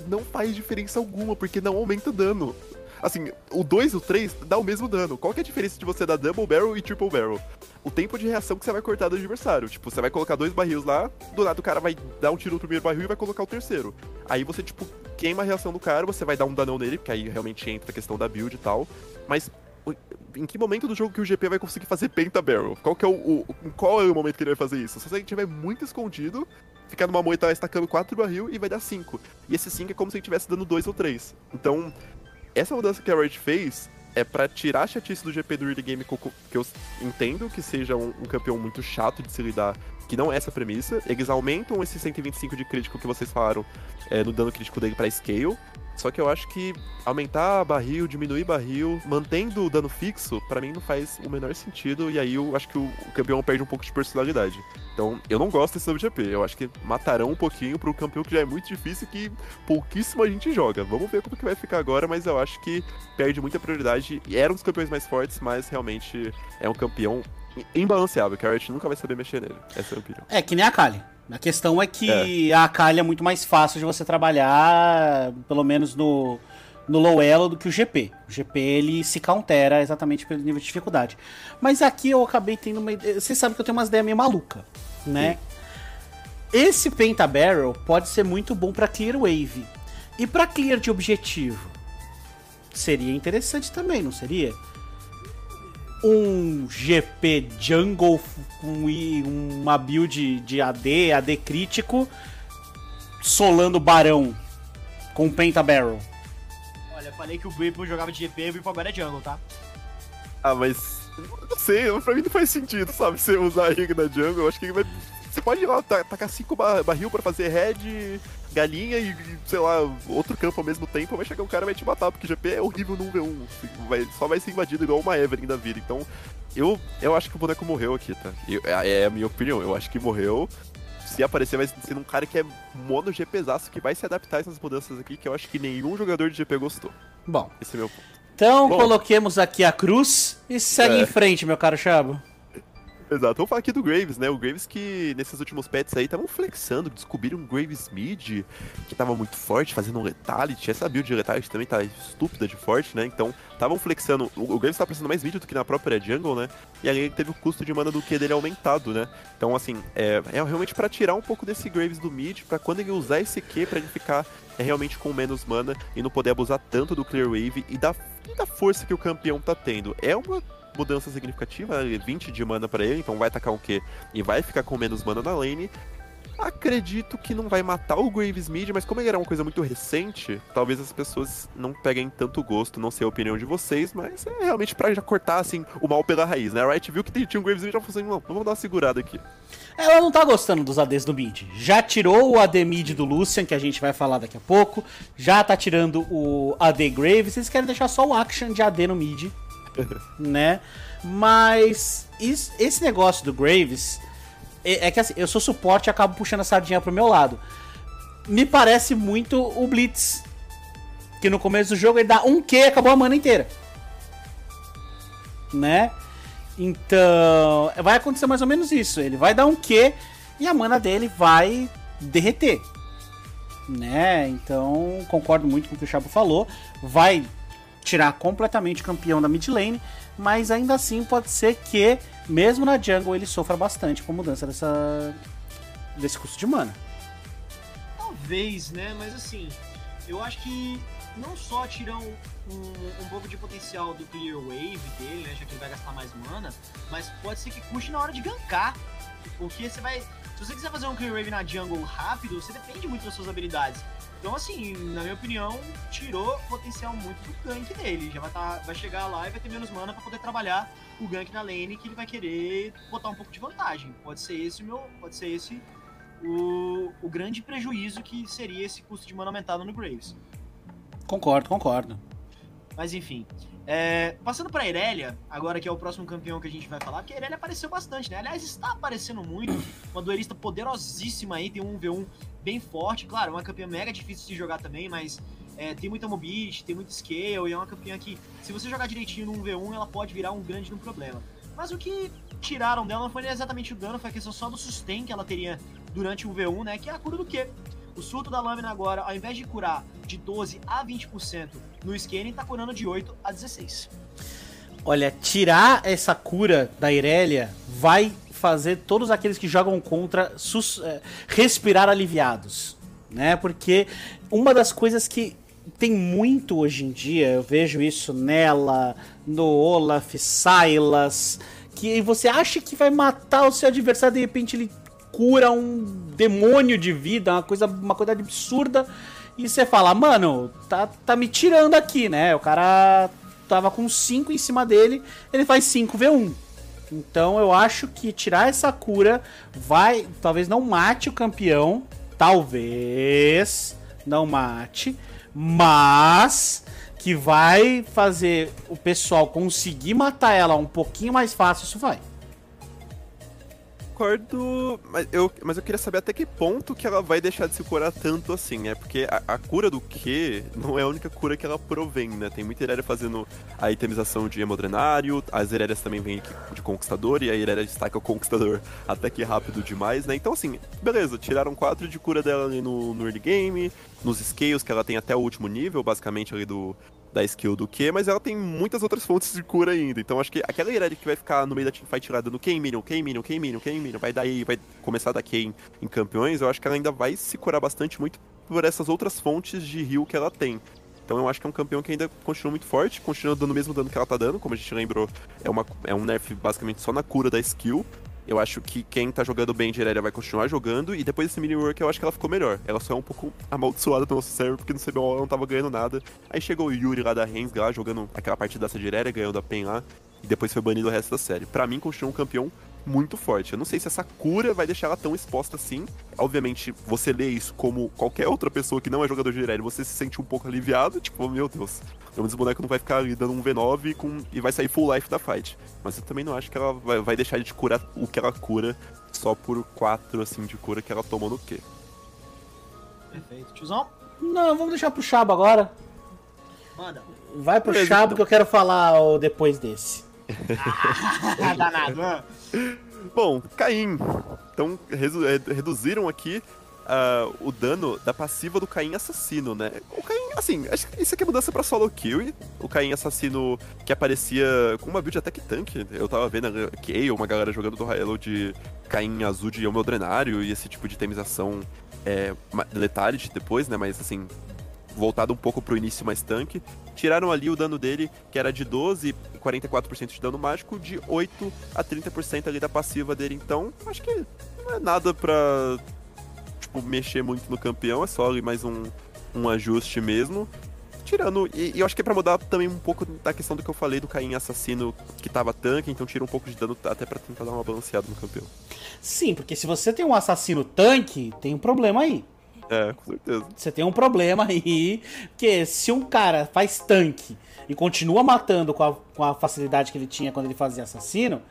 Não faz diferença alguma, porque não aumenta dano. Assim, o 2 e o 3 dá o mesmo dano. Qual que é a diferença de você dar Double Barrel e Triple Barrel? O tempo de reação que você vai cortar do adversário. Tipo, você vai colocar dois barris lá, do lado o cara vai dar um tiro no primeiro barril e vai colocar o terceiro. Aí você, tipo, queima a reação do cara, você vai dar um danão nele, porque aí realmente entra a questão da build e tal. Mas em que momento do jogo que o GP vai conseguir fazer Penta Barrel? Qual que é o, o, qual é o momento que ele vai fazer isso? Se ele estiver muito escondido, ficar numa moita estacando 4 barril e vai dar 5. E esse 5 é como se ele estivesse dando 2 ou 3. Então, essa mudança que a Riot fez é para tirar a chatice do GP do early game, que eu entendo que seja um, um, campeão muito chato de se lidar, que não é essa premissa. Eles aumentam esse 125 de crítico que vocês falaram é, no dano crítico dele para scale, só que eu acho que aumentar barril, diminuir barril, mantendo o dano fixo, para mim não faz o menor sentido. E aí eu acho que o, campeão perde um pouco de personalidade. Então eu não gosto desse WGP. Eu acho que matarão um pouquinho pro campeão que já é muito difícil e que pouquíssima gente joga. Vamos ver como que vai ficar agora, mas eu acho que perde muita prioridade. Era um dos campeões mais fortes, mas realmente é um campeão imbalanceável, que a Riot nunca vai saber mexer nele. Essa é a minha opinião. É, que nem a Kali. A questão é que é. a Akali é muito mais fácil de você trabalhar, pelo menos no, no low elo, do que o GP. O GP ele se countera exatamente pelo nível de dificuldade. Mas aqui eu acabei tendo uma. Você sabe que eu tenho umas ideias meio maluca, né? Sim. Esse Penta Barrel pode ser muito bom para clear wave. E para clear de objetivo, seria interessante também, não seria? Um GP Jungle com uma build de AD, AD crítico, solando Barão com Penta Barrel. Olha, falei que o Bripo jogava de GP e o Bripo agora é Jungle, tá? Ah, mas. Não sei, pra mim não faz sentido, sabe? Você usar a rig na Jungle, eu acho que ele vai. Você pode ir lá tacar 5 barril pra fazer head galinha e, sei lá, outro campo ao mesmo tempo, vai chegar um cara e vai te matar, porque GP é horrível no V1. Vai, só vai ser invadido igual uma Evelyn da vida. Então, eu, eu acho que o boneco morreu aqui, tá? Eu, é, é a minha opinião. Eu acho que morreu. Se aparecer, vai ser um cara que é mono GPzaço, que vai se adaptar a essas mudanças aqui, que eu acho que nenhum jogador de GP gostou. Bom. Esse é meu ponto. Então, Bom, coloquemos aqui a cruz e segue é. em frente, meu caro Chabo. Exato. Vamos falar aqui do Graves, né? O Graves que nesses últimos pets aí estavam flexando, descobriram um Graves mid que tava muito forte, fazendo um Letality. Essa build de Letality também tá estúpida de forte, né? Então, estavam flexando. O Graves tá precisando mais mid do que na própria jungle, né? E aí ele teve o custo de mana do Q dele aumentado, né? Então, assim, é, é realmente para tirar um pouco desse Graves do mid, para quando ele usar esse Q, pra ele ficar é, realmente com menos mana e não poder abusar tanto do Clear Wave e da, da força que o campeão tá tendo. É uma mudança significativa, 20 de mana para ele, então vai atacar o quê? E vai ficar com menos mana na lane. Acredito que não vai matar o Graves Mid, mas como ele era uma coisa muito recente, talvez as pessoas não peguem tanto gosto, não sei a opinião de vocês, mas é realmente pra já cortar assim o mal pela raiz, né? A Riot viu que tinha um Graves Mid e já falou assim, não, vamos dar uma segurada aqui. Ela não tá gostando dos ADs do mid. Já tirou o AD mid do Lucian, que a gente vai falar daqui a pouco. Já tá tirando o AD Graves. Eles querem deixar só o action de AD no mid. Né? Mas isso, esse negócio do Graves é, é, que assim, eu sou suporte e acabo puxando a sardinha pro meu lado. Me parece muito o Blitz. Que no começo do jogo ele dá um Q e acabou a mana inteira. Né? Então, vai acontecer mais ou menos isso. Ele vai dar um Q e a mana dele vai derreter. Né? Então, concordo muito com o que o Chabo falou. Vai tirar completamente o campeão da mid lane, mas ainda assim pode ser que, mesmo na jungle, ele sofra bastante com a mudança dessa, desse custo de mana. Talvez, né? Mas assim, eu acho que não só tiram um, um pouco de potencial do Clear Wave dele, né? Já que ele vai gastar mais mana, mas pode ser que custe na hora de gankar. Porque você vai. Se você quiser fazer um Clear Wave na jungle rápido, você depende muito das suas habilidades. Então, assim, na minha opinião, tirou potencial muito do gank dele. Já vai, tá, vai chegar lá e vai ter menos mana para poder trabalhar o gank na lane que ele vai querer botar um pouco de vantagem. Pode ser esse meu. Pode ser esse o, o grande prejuízo que seria esse custo de mana aumentado no Graves. Concordo, concordo. Mas enfim. É, passando pra Irelia, agora que é o próximo campeão que a gente vai falar, porque a Irelia apareceu bastante, né? Aliás, está aparecendo muito. Uma duelista poderosíssima aí, tem um V1 bem forte. Claro, uma campeã mega difícil de jogar também, mas é, tem muita mobility, tem muito scale, e é uma campeã que, se você jogar direitinho no 1v1, ela pode virar um grande no problema. Mas o que tiraram dela não foi exatamente o dano, foi a questão só do sustain que ela teria durante o V1, né? Que é a cura do quê? O surto da lâmina agora, ao invés de curar de 12 a 20% no scaling, tá curando de 8 a 16. Olha, tirar essa cura da Irelia vai fazer todos aqueles que jogam contra é, respirar aliviados, né? Porque uma das coisas que tem muito hoje em dia, eu vejo isso nela, no Olaf, Silas, que você acha que vai matar o seu adversário, de repente ele cura um demônio de vida, uma coisa, uma coisa absurda. E você fala, mano, tá, tá me tirando aqui, né? O cara tava com 5 em cima dele, ele faz 5v1. Então eu acho que tirar essa cura vai. Talvez não mate o campeão. Talvez não mate. Mas que vai fazer o pessoal conseguir matar ela um pouquinho mais fácil, isso vai concordo, mas eu, mas eu queria saber até que ponto que ela vai deixar de se curar tanto assim, né? Porque a, a cura do Q não é a única cura que ela provém, né? Tem muita Irelia fazendo a itemização de hemodrenário, as Irelias também vêm de Conquistador, e a Irelia destaca o Conquistador até que rápido demais, né? Então, assim, beleza, tiraram 4 de cura dela ali no, no early game, nos scales que ela tem até o último nível, basicamente ali do, da skill do Q, mas ela tem muitas outras fontes de cura ainda. Então acho que aquela Irelia que vai ficar no meio da teamfight lá dando Q Minion, Q Minion, Q Minion, Q Minion, vai daí, vai começar a dar Q em, em, campeões, eu acho que ela ainda vai se curar bastante muito por essas outras fontes de heal que ela tem. Então eu acho que é um campeão que ainda continua muito forte, continua dando o mesmo dano que ela tá dando, como a gente lembrou, é, uma, é um nerf basicamente só na cura da skill, eu acho que quem tá jogando bem de vai continuar jogando, e depois desse mini work eu acho que ela ficou melhor. Ela só é um pouco amaldiçoada pelo nosso server, porque no CBO ela não tava ganhando nada. Aí chegou o Yuri lá da Rens lá, jogando aquela partida de Irelia, ganhando a PEN lá, e depois foi banido o resto da série. Para mim, continua um campeão muito forte. Eu não sei se essa cura vai deixar ela tão exposta assim. Obviamente, você lê isso como qualquer outra pessoa que não é jogador de Irelia, você se sente um pouco aliviado, tipo, meu Deus, pelo menos o boneco não vai ficar ali dando um V9 com, e vai sair full life da fight. Mas eu também não acho que ela vai, vai deixar de curar o que ela cura só por 4 assim de cura que ela tomou no Q. Perfeito. Tiozão? Não, vamos deixar pro Chabo agora. Manda. Vai pro Chabo então. que eu quero falar depois desse. Ah, danado. Bom, Caim. Então, reduziram aqui uh, o dano da passiva do Caim assassino, né? O Caim, assim, acho que isso aqui é mudança pra solo kill. O Caim assassino que aparecia com uma build até que tanque. Eu tava vendo a uma galera jogando do Raelo de Caim azul de Yomo Drenário e esse tipo de temização é, Letality depois, né? Mas assim, voltado um pouco pro início mais tanque. Tiraram ali o dano dele, que era de 12 e 44% de dano mágico, de 8 a 30% ali da passiva dele. Então, acho que não é nada pra tipo, mexer muito no campeão, é só ali mais um, um ajuste mesmo. Tirando, e, e eu acho que é pra mudar também um pouco da questão do que eu falei do Caim assassino que tava tanque, então tira um pouco de dano até pra tentar dar uma balanceada no campeão. Sim, porque se você tem um assassino tanque, tem um problema aí. É, com certeza. Você tem um problema aí, que se um cara faz tanque e continua matando com a, com a facilidade que ele tinha quando ele fazia assassino,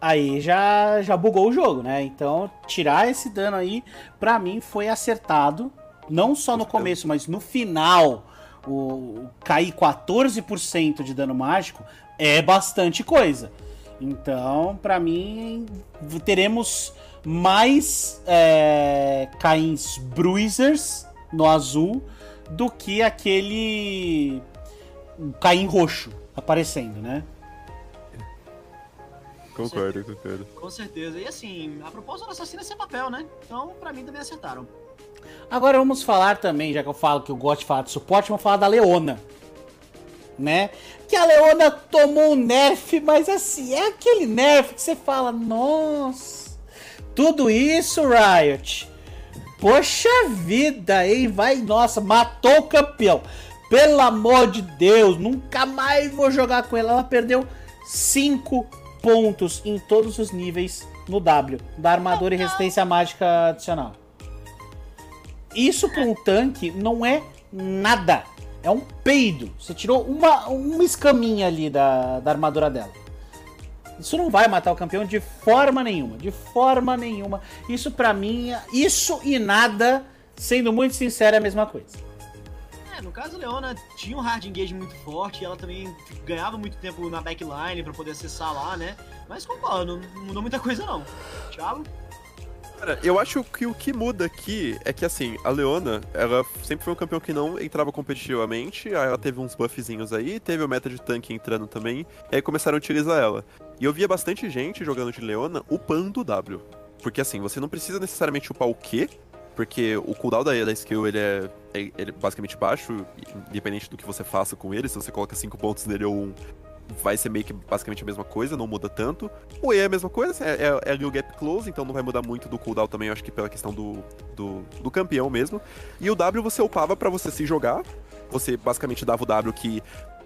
aí já, já bugou o jogo, né? Então, tirar esse dano aí, pra mim, foi acertado. Não só no começo, mas no final. O, cair 14% de dano mágico é bastante coisa. Então, para mim, teremos mais é, Cains Bruisers no azul do que aquele Caim roxo aparecendo, né? Concordo, com concordo. Com certeza. E assim, a proposta do assassino é ser papel, né? Então, pra mim também acertaram. Agora vamos falar também, já que eu falo que eu gosto de falar de suporte, vamos falar da Leona. Né? Que a Leona tomou um nerf, mas assim, é aquele nerf que você fala, nossa, tudo isso, Riot. Poxa vida, hein? Vai, nossa, matou o campeão. Pelo amor de Deus, nunca mais vou jogar com ela. Ela perdeu 5 pontos em todos os níveis no W, da armadura e resistência mágica adicional. Isso para um tanque não é nada. É um peido. Você tirou uma, uma escaminha ali da, da armadura dela. Isso não vai matar o campeão de forma nenhuma. De forma nenhuma. Isso para mim, isso e nada, sendo muito sincero, é a mesma coisa. É, no caso, a Leona tinha um hard engage muito forte, ela também ganhava muito tempo na backline para poder acessar lá, né? Mas concordo, não mudou muita coisa não. Thiago? Cara, eu acho que o que muda aqui é que, assim, a Leona, ela sempre foi um campeão que não entrava competitivamente, aí ela teve uns buffzinhos aí, teve o meta de tanque entrando também, e aí começaram a utilizar ela. E eu via bastante gente jogando de Leona upando o W. Porque, assim, você não precisa necessariamente upar o Q, porque o cooldown da, da skill ele é, ele é basicamente baixo, independente do que você faça com ele, se você coloca 5 pontos nele ou 1, um, vai ser meio que basicamente a mesma coisa, não muda tanto. O E é a mesma coisa, é, é, é ali o gap close, então não vai mudar muito do cooldown também, eu acho que pela questão do, do, do campeão mesmo. E o W você upava para você se jogar, você basicamente dava o W que,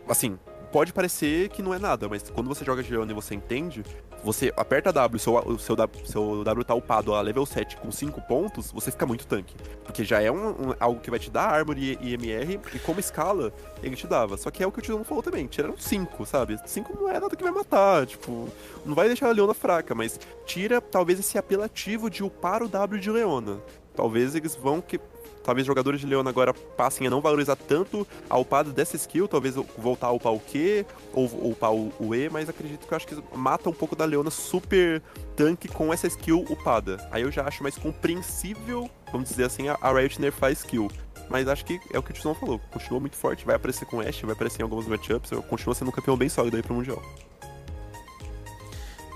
assim, pode parecer que não é nada, mas quando você joga de e você entende, você aperta W, seu, seu, seu W tá upado a level 7 com 5 pontos, você fica muito tanque. Porque já é um, um, algo que vai te dar armor e, e, MR, e como escala, ele te dava. Só que é o que o Tizão falou também, tiraram 5, sabe? 5 não é nada que vai matar, tipo, não vai deixar a Leona fraca, mas tira talvez esse apelativo de upar o W de Leona. Talvez eles vão que talvez jogadores de Leona agora passem a não valorizar tanto a upada dessa skill, talvez voltar a upar o Q ou upar o E, mas acredito que eu acho que mata um pouco da Leona super tanque com essa skill upada. Aí eu já acho mais compreensível, vamos dizer assim, a Riot nerfar skill. Mas acho que é o que o Tizão falou. Continua muito forte, vai aparecer com Ashe, vai aparecer em alguns matchups, continua sendo um campeão bem sólido aí pro Mundial.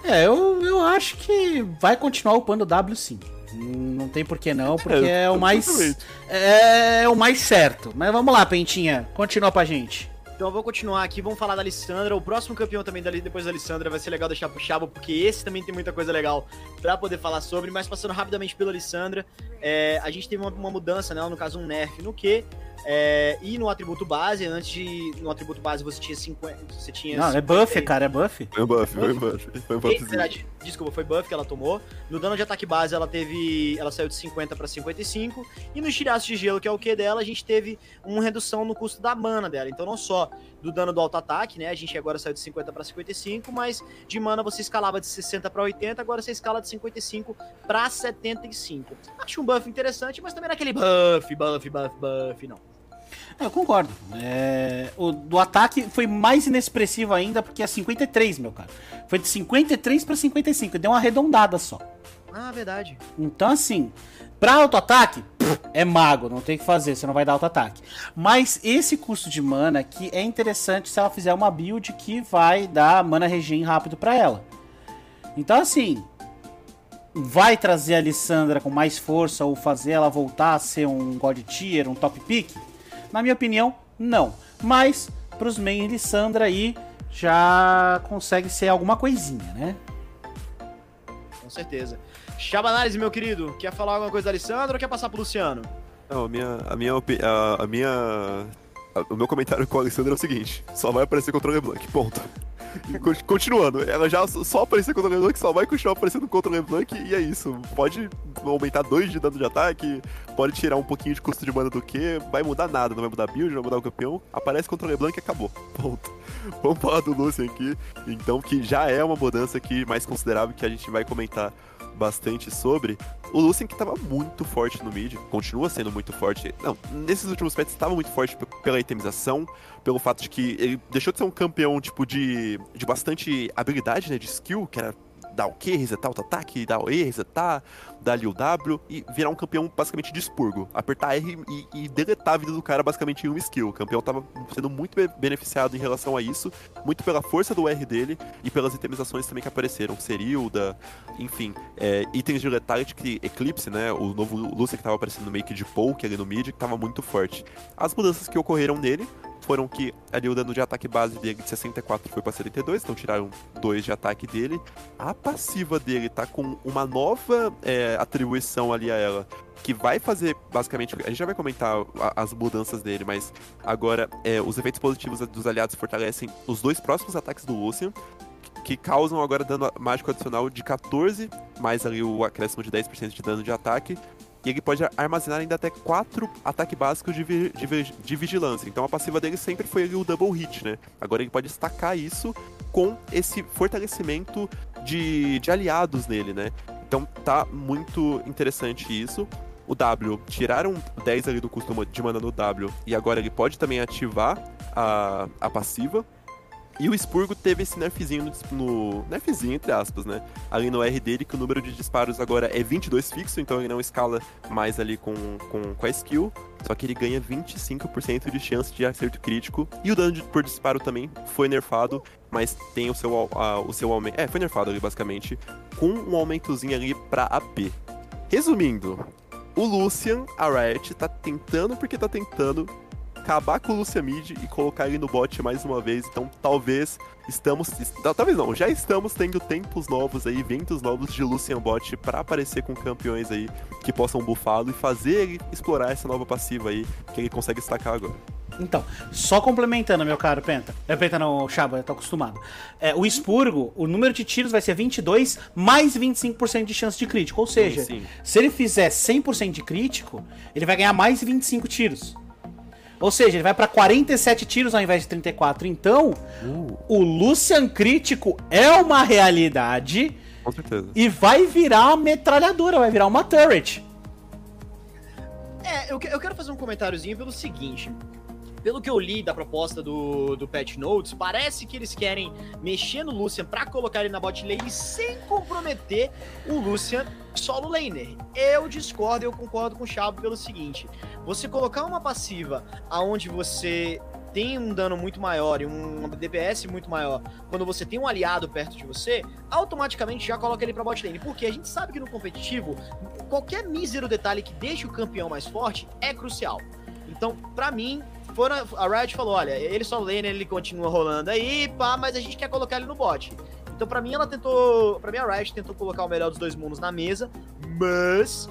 É, eu, eu acho que vai continuar upando W sim. Não tem por que não, porque é, é o mais. É, é, o mais certo. Mas vamos lá, Pentinha. Continua pra gente. Então eu vou continuar aqui, vamos falar da Alessandra. O próximo campeão também dali, depois da Alessandra vai ser legal deixar pro Chabo, porque esse também tem muita coisa legal para poder falar sobre. Mas passando rapidamente pela Alessandra, é, a gente teve uma, uma mudança, né? No caso, um nerf no que é, e no atributo base, antes de. No atributo base você tinha 50. Você tinha Não, 50, é buff, cara, é buff. Foi buff, foi buff. Foi buff. Verdade, desculpa, foi buff que ela tomou. No dano de ataque base ela teve. Ela saiu de 50 para 55. E no giraço de gelo, que é o que dela, a gente teve uma redução no custo da mana dela. Então não só do dano do auto-ataque, né? A gente agora saiu de 50 para 55, mas de mana você escalava de 60 para 80, agora você escala de 55 para 75. Acho um buff interessante, mas também não é aquele buff, buff, buff, buff, não. É, eu concordo. É, o do ataque foi mais inexpressivo ainda porque é 53, meu cara. Foi de 53 para 55, deu uma arredondada só. Ah, verdade. Então assim, pra auto-ataque, é mago, não tem o que fazer, você não vai dar auto-ataque. Mas esse custo de mana aqui é interessante se ela fizer uma build que vai dar mana regen rápido para ela. Então assim, vai trazer a Lissandra com mais força ou fazer ela voltar a ser um God Tier, um top pick? Na minha opinião, não. Mas pros main Lissandra aí já consegue ser alguma coisinha, né? Com certeza. Chabanálise, meu querido, quer falar alguma coisa da Alessandra ou quer passar pro Luciano? Não, a minha. A minha, a, a minha o meu comentário com a Alessandra é o seguinte: só vai aparecer contra o LeBlanc, ponto. Continuando, ela já só apareceu contra o LeBlanc, só vai continuar aparecendo contra o LeBlanc e é isso. Pode aumentar 2 de dano de ataque, pode tirar um pouquinho de custo de mana do que, vai mudar nada, não vai mudar build, não vai mudar o campeão. Aparece contra o LeBlanc e acabou. Ponto. Vamos falar do Lucian aqui, então, que já é uma mudança aqui mais considerável que a gente vai comentar bastante sobre. O Lucian que estava muito forte no mid, continua sendo muito forte. Não, nesses últimos pets estava muito forte pela itemização, pelo fato de que ele deixou de ser um campeão tipo de, de bastante habilidade, né, de skill, que era dar o que, resetar o ataque, dar o E, resetar, dar ali o W e virar um campeão basicamente de expurgo. Apertar R e, e deletar a vida do cara basicamente em um skill. O campeão tava sendo muito beneficiado em relação a isso, muito pela força do R dele e pelas itemizações também que apareceram. Serilda, enfim, é, itens de Letality que Eclipse, né? O novo Lucia que tava aparecendo no make de Poke ali no mid, que tava muito forte. As mudanças que ocorreram nele foram que ali o dano de ataque base dele de 64 foi para 72, então tiraram 2 de ataque dele. A passiva dele tá com uma nova é, atribuição ali a ela, que vai fazer basicamente. A gente já vai comentar as mudanças dele, mas agora é, os efeitos positivos dos aliados fortalecem os dois próximos ataques do Lucian. Que causam agora dano mágico adicional de 14, mais ali o acréscimo de 10% de dano de ataque, e ele pode armazenar ainda até 4 ataques básicos de, vi de, de, vigilância. Então a passiva dele sempre foi o double hit, né? Agora ele pode destacar isso com esse fortalecimento de, de aliados nele, né? Então tá muito interessante isso. O W, tiraram 10 ali do custo de mana no W, e agora ele pode também ativar a, a passiva, e o Spurgo teve esse nerfzinho no, Nerfzinho, entre aspas, né? Ali no R dele, que o número de disparos agora é 22 fixo, então ele não escala mais ali com, com, com a skill. Só que ele ganha 25% de chance de acerto crítico. E o dano de, por disparo também foi nerfado, mas tem o seu, a, o seu aumento. É, foi nerfado ali basicamente, com um aumentozinho ali pra AP. Resumindo, o Lucian, a Riot, tá tentando porque tá tentando acabar com o Lucia Mid e colocar ele no bot mais uma vez. Então talvez estamos. Talvez não, já estamos tendo tempos novos aí, ventos novos de Lucian Bot para aparecer com campeões aí que possam bufá-lo e fazer ele explorar essa nova passiva aí que ele consegue destacar agora. Então, só complementando, meu caro Penta. É Penta não, Chaba, tá acostumado. É, o expurgo, o número de tiros vai ser 22 mais 25% de chance de crítico. Ou seja, sim, sim. se ele fizer 100% de crítico, ele vai ganhar mais 25 tiros. Ou seja, ele vai para 47 tiros ao invés de 34. Então, uh. o Lucian crítico é uma realidade. Com certeza. E vai virar uma metralhadora, vai virar uma turret. É, eu, eu quero fazer um comentáriozinho pelo seguinte pelo que eu li da proposta do, do Patch Notes, parece que eles querem mexer no Lucian para colocar ele na bot lane sem comprometer o Lucian solo laner. Eu discordo, eu concordo com o Chabo pelo seguinte: você colocar uma passiva aonde você tem um dano muito maior e um DPS muito maior, quando você tem um aliado perto de você, automaticamente já coloca ele pra bot lane. Porque a gente sabe que no competitivo, qualquer mísero detalhe que deixe o campeão mais forte é crucial. Então, para mim, foram, a Riot falou: olha, ele só lane, ele continua rolando aí, pá, mas a gente quer colocar ele no bot. Então, para mim, ela tentou. para mim, a Riot tentou colocar o melhor dos dois mundos na mesa, mas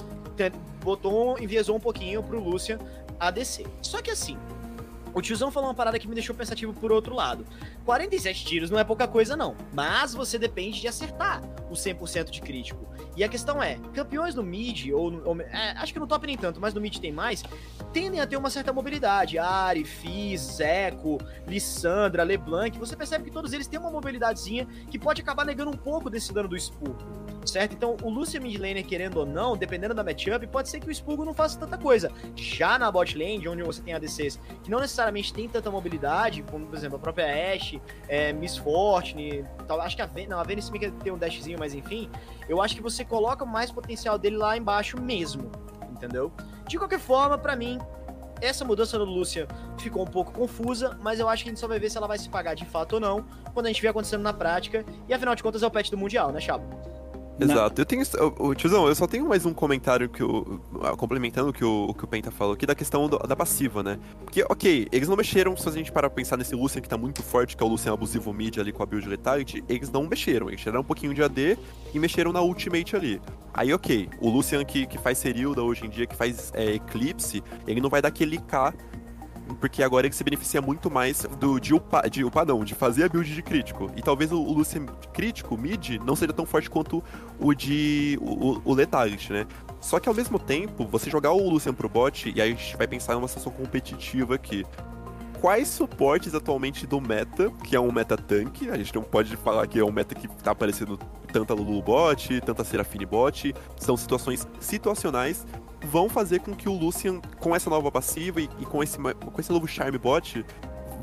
botou, enviesou um pouquinho pro Lucian ADC. Só que assim, o tiozão falou uma parada que me deixou pensativo por outro lado. 47 tiros não é pouca coisa, não. Mas você depende de acertar o 100% de crítico. E a questão é, campeões no mid, ou, ou é, acho que no top nem tanto, mas no mid tem mais, tendem a ter uma certa mobilidade. Ari, Fizz, Zeco, Lissandra, LeBlanc, você percebe que todos eles têm uma mobilidadezinha que pode acabar negando um pouco desse dano do Spurgo, certo? Então, o Lucian mid laner, querendo ou não, dependendo da matchup, pode ser que o Spurgo não faça tanta coisa. Já na bot lane, onde você tem ADCs que não necessariamente tem tanta mobilidade, como, por exemplo, a própria Ashe, é, Miss Fortune, tal, acho que a Vayne, não, a Vayne se tem um dashzinho, mas enfim, eu acho que você coloca mais potencial dele lá embaixo mesmo, entendeu? De qualquer forma, para mim, essa mudança do Lucian ficou um pouco confusa, mas eu acho que a gente só vai ver se ela vai se pagar de fato ou não quando a gente ver acontecendo na prática. E afinal de contas é o pet do Mundial, né, Chabo? Exato. Eu tenho. O tiozão, eu só tenho mais um comentário que o. Complementando o que o, que o Penta falou aqui da questão do, da passiva, né? Porque, ok, eles não mexeram, se a gente parar pra pensar nesse Lucian que tá muito forte, que é o Lucian abusivo mid ali com a build Letality, eles não mexeram. Eles tiraram um pouquinho de AD e mexeram na ultimate ali. Aí, ok, o Lucian que, que faz Serilda hoje em dia, que faz é, Eclipse, ele não vai dar aquele K porque agora ele se beneficia muito mais do, de, upar, de não, de fazer a build de crítico. E talvez o, o Lucian crítico, mid, não seja tão forte quanto o de o, o né? Só que ao mesmo tempo, você jogar o Lucian pro bot, e aí a gente vai pensar numa situação competitiva aqui. Quais suportes atualmente do meta, que é um meta tank, a gente não pode falar que é um meta que tá aparecendo tanta Lulu bot, tanta Serafine bot, são situações situacionais vão fazer com que o Lucian, com essa nova passiva e, e com, esse, com esse novo Charme Bot,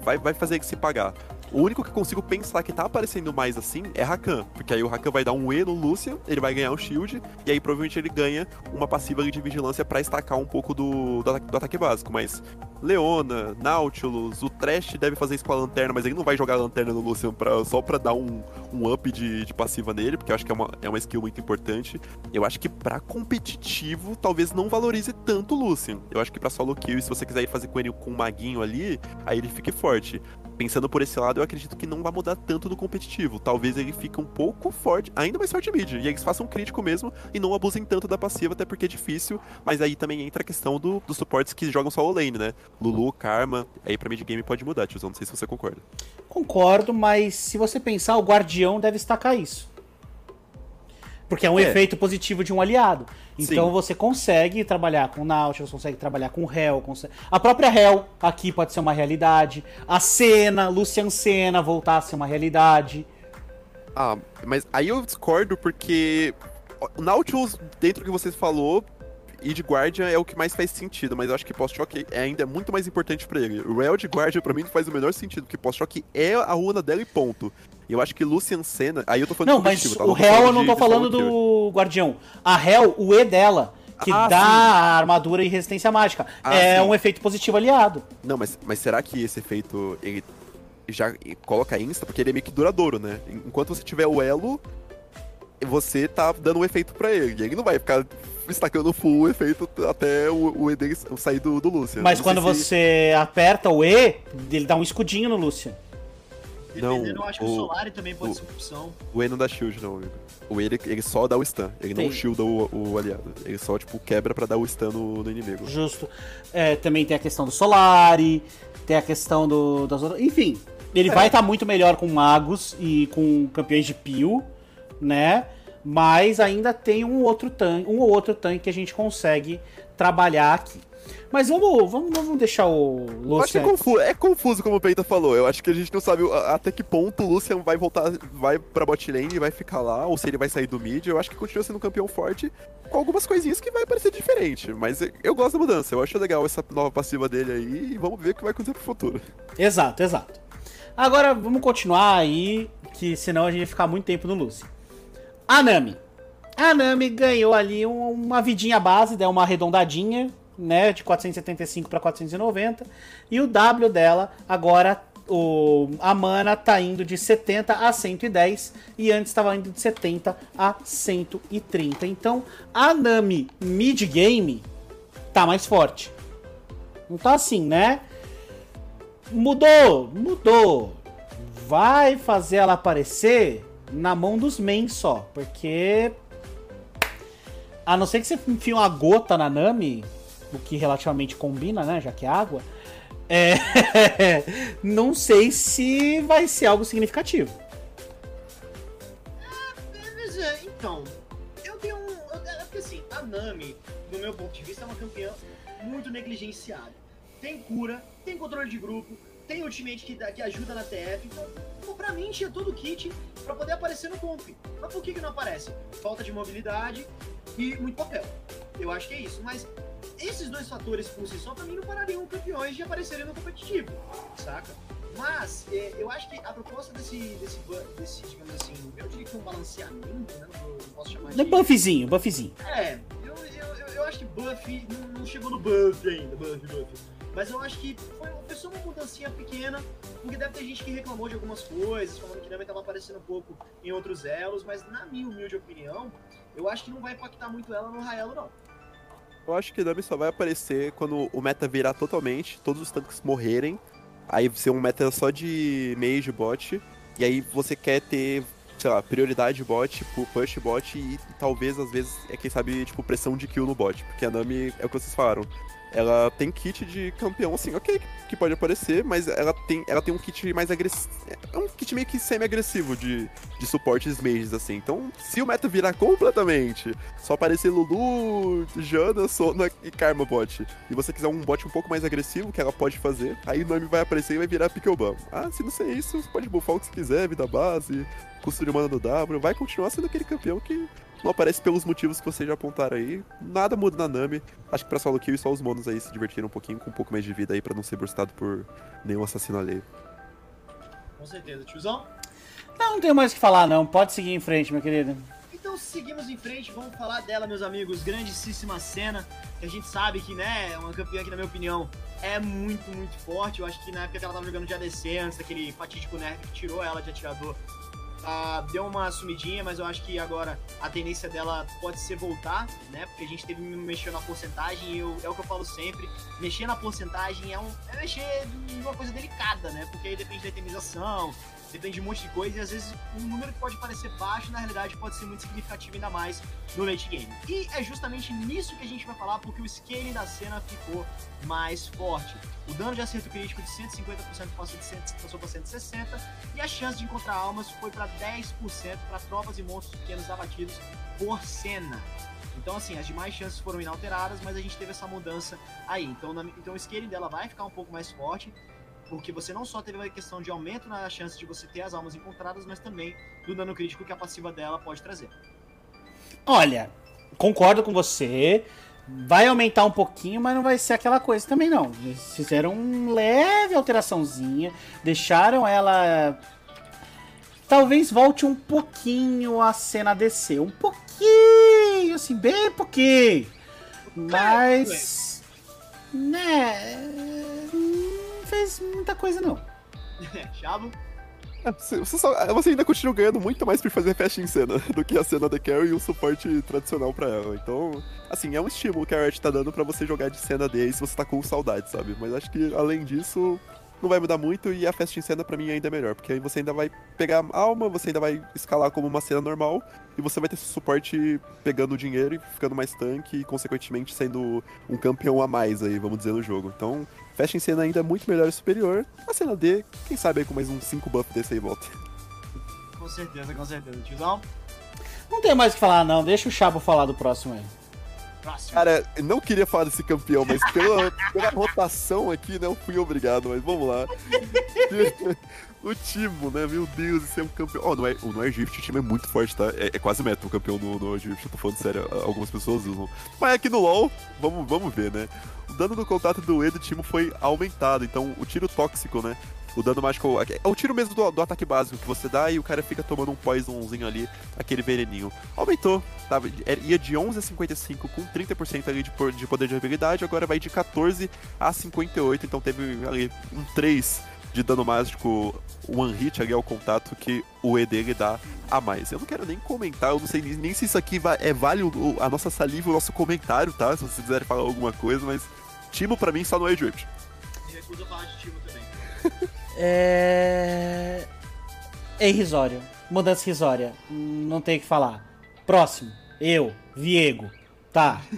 vai, vai fazer que se pagar. O único que consigo pensar que tá aparecendo mais assim é Rakan. Porque aí o Rakan vai dar um E no Lucian, ele vai ganhar um shield, e aí provavelmente ele ganha uma passiva de vigilância para estacar um pouco do, do, do, ataque básico. Mas Leona, Nautilus, o Trash deve fazer isso com a lanterna, mas ele não vai jogar a lanterna no Lucian pra, só pra dar um, um up de, de passiva nele, porque eu acho que é uma, é uma skill muito importante. Eu acho que pra competitivo, talvez não valorize tanto o Lucian. Eu acho que pra solo kill, se você quiser ir fazer com ele com um maguinho ali, aí ele fique forte pensando por esse lado, eu acredito que não vai mudar tanto no competitivo. Talvez ele fique um pouco forte, ainda mais forte mid. E eles façam crítico mesmo e não abusem tanto da passiva, até porque é difícil. Mas aí também entra a questão do, dos suportes que jogam só o lane, né? Lulu, Karma. Aí pra mid game pode mudar, tiozão. Não sei se você concorda. Concordo, mas se você pensar, o Guardião deve estacar isso. Porque é um é. efeito positivo de um aliado. Então Sim. você consegue trabalhar com Nautilus, consegue trabalhar com Hell. Consegue... A própria Hell aqui pode ser uma realidade. A Cena, Lucian Senna voltar a ser uma realidade. Ah, mas aí eu discordo porque o Nautilus, dentro do que você falou, e de Guardian é o que mais faz sentido, mas eu acho que Post-Shock é ainda muito mais importante para ele. O Real de Guardian pra mim não faz o menor sentido, porque Post-Shock é a runa dela e ponto. E eu acho que Lucian Senna. Aí eu tô falando Não, mas tá? o Hell eu não tô falando do Guardião. A Hell, o E dela, que ah, dá sim. a armadura e resistência mágica. Ah, é sim. um efeito positivo aliado. Não, mas, mas será que esse efeito ele já coloca insta? Porque ele é meio que duradouro, né? Enquanto você tiver o elo, você tá dando um efeito para ele. E ele não vai ficar destacando full o efeito até o, o E dele sair do, do Lucian. Mas quando se... você aperta o E, ele dá um escudinho no Lucian. Dependendo, não, eu acho o, que o Solari também pode o, ser uma opção. O E não dá shield, não, amigo. O E ele, ele só dá o stun. Ele tem. não shielda o, o, aliado. Ele só, tipo, quebra pra dar o stun no, no inimigo. Justo. É, também tem a questão do Solari, tem a questão do. Das outras... Enfim, ele é. vai estar tá muito melhor com magos e com campeões de pio, né? Mas ainda tem um outro tanque, um ou outro tanque que a gente consegue trabalhar aqui. Mas vamos, vamos, vamos deixar o Lucian. Acho que é confuso, é confuso, como o Peita falou. Eu acho que a gente não sabe até que ponto o Lucian vai voltar, vai pra bot lane e vai ficar lá, ou se ele vai sair do mid. Eu acho que continua sendo um campeão forte, com algumas coisinhas que vai parecer diferente. Mas eu gosto da mudança, eu acho legal essa nova passiva dele aí e vamos ver o que vai acontecer pro futuro. Exato, exato. Agora vamos continuar aí, que senão a gente vai ficar muito tempo no Lucian. A Nami. A Nami ganhou ali uma vidinha base, deu uma arredondadinha, né, de 475 para 490, e o W dela agora o, a mana tá indo de 70 a 110 e antes estava indo de 70 a 130. Então a Nami mid game tá mais forte. Não tá assim, né? Mudou, mudou. Vai fazer ela aparecer na mão dos men só, porque a não ser que você enfie uma gota na Nami, o que relativamente combina, né? Já que é água. É... não sei se vai ser algo significativo. É, então, eu tenho um. É porque assim, a Nami, do meu ponto de vista, é uma campeã muito negligenciada. Tem cura, tem controle de grupo, tem ultimate que, que ajuda na TF. Então, pra mim, tinha todo o kit pra poder aparecer no comp. Mas por que, que não aparece? Falta de mobilidade e muito papel. Eu acho que é isso. Mas esses dois fatores por si só, pra mim, não parariam campeões de aparecerem no competitivo, saca? Mas é, eu acho que a proposta desse, desse, desse, digamos assim, eu diria que é um balanceamento, né? Não, posso chamar de. Buffzinho, buffzinho. É, eu, eu, eu, eu acho que buff não, não chegou no buff ainda, buff, buff. Mas eu acho que foi, foi só uma mudancinha pequena, porque deve ter gente que reclamou de algumas coisas, falando que também estava aparecendo um pouco em outros elos, mas na minha humilde opinião, eu acho que não vai impactar muito ela no Raelo, não. Eu acho que Nami só vai aparecer quando o meta virar totalmente, todos os tanques morrerem, aí ser um meta só de mage bot, e aí você quer ter, sei lá, prioridade bot, push bot e, e talvez às vezes é quem sabe, tipo, pressão de kill no bot, porque a Nami é o que vocês falaram ela tem kit de campeão, assim, ok, que pode aparecer, mas ela tem, ela tem um kit mais agressivo. É um kit meio que semi-agressivo de, de suportes mages, assim. Então, se o meta virar completamente, só aparecer Lulu, Jana, Sona e Karma bot, e você quiser um bot um pouco mais agressivo, que ela pode fazer, aí o nome vai aparecer e vai virar Picklebum. Ah, se não ser isso, pode buffar o que você quiser, vida base, custo de mana do W, vai continuar sendo aquele campeão que não aparece pelos motivos que vocês já apontaram aí. Nada muda na Nami. Acho que pra solo kill só os monos aí se divertiram um pouquinho com um pouco mais de vida aí pra não ser burstado por nenhum assassino alheio. Com certeza. Tiozão? Não, não tenho mais o que falar, não. Pode seguir em frente, meu querido. Então seguimos em frente, vamos falar dela, meus amigos. Grandíssima cena, que a gente sabe que, né, é uma campeã que, na minha opinião, é muito, muito forte. Eu acho que na época que ela tava jogando de ADC, antes daquele fatídico nerf que tirou ela de atirador, deu uma sumidinha, mas eu acho que agora a tendência dela pode ser voltar, né? Porque a gente teve mexer na porcentagem eu, é o que eu falo sempre, mexer na porcentagem é, um, é mexer em uma coisa delicada, né? Porque aí depende da itemização, depende de um monte de coisa, e às vezes um número que pode parecer baixo, na realidade pode ser muito significativo ainda mais no late game. E é justamente nisso que a gente vai falar, porque o scaling da cena ficou mais forte. O dano de acerto crítico de 150% passou, de 100, passou para 160%, e a chance de encontrar almas foi para 10% para tropas e monstros pequenos abatidos por cena. Então, assim, as demais chances foram inalteradas, mas a gente teve essa mudança aí. Então, na, então o scaling dela vai ficar um pouco mais forte porque você não só teve a questão de aumento na chance de você ter as almas encontradas, mas também do dano crítico que a passiva dela pode trazer. Olha, concordo com você. Vai aumentar um pouquinho, mas não vai ser aquela coisa também não. Eles fizeram uma leve alteraçãozinha, deixaram ela talvez volte um pouquinho a cena descer, um pouquinho, assim, bem pouquinho. Mas né, fez muita coisa, não. Chavo? É, você, só, você, ainda continua ganhando muito mais por fazer fast em cena do que a cena da Carrie e o suporte tradicional pra ela. Então, assim, é um estímulo que a Riot tá dando pra você jogar de cena D se você tá com saudade, sabe? Mas acho que, além disso, não vai mudar muito e a festa em cena pra mim ainda é melhor, porque aí você ainda vai pegar alma, você ainda vai escalar como uma cena normal e você vai ter suporte pegando dinheiro e ficando mais tanque e consequentemente sendo um campeão a mais aí, vamos dizer, no jogo. Então, festa em cena ainda é muito melhor e superior. A cena D, quem sabe aí com mais uns 5 buffs desse aí volta. Com certeza, com certeza. Tiozão? Não tem mais o que falar não, deixa o Chapo falar do próximo aí. Próximo. Cara, não queria falar desse campeão, mas pela, pela rotação aqui, não fui obrigado, mas vamos lá. o Timo, né? Meu Deus, esse é um campeão. Ó, oh, no, no Airgift o time é muito forte, tá? É, é quase meta o campeão no, no Airgift, eu tô falando sério, algumas pessoas usam. Mas aqui no LoL, vamos, vamos ver, né? O dano do contato do E do Timo foi aumentado, então o tiro tóxico, né? O dano mágico. É o tiro mesmo do, do, ataque básico que você dá e o cara fica tomando um poisonzinho ali, aquele veneninho. Aumentou, tá? Ia de 11 a 55 com 30% ali de, de poder de habilidade, agora vai de 14 a 58, então teve ali um 3 de dano mágico one hit ali ao contato que o E dele dá a mais. Eu não quero nem comentar, eu não sei nem se isso aqui é vale a nossa saliva, o nosso comentário, tá? Se vocês quiserem falar alguma coisa, mas Timo pra mim só no Age Rift. Me recuso a falar de Timo também. É. É irrisório. Mudança irrisória. Não tem o que falar. Próximo. Eu, Viego. Tá.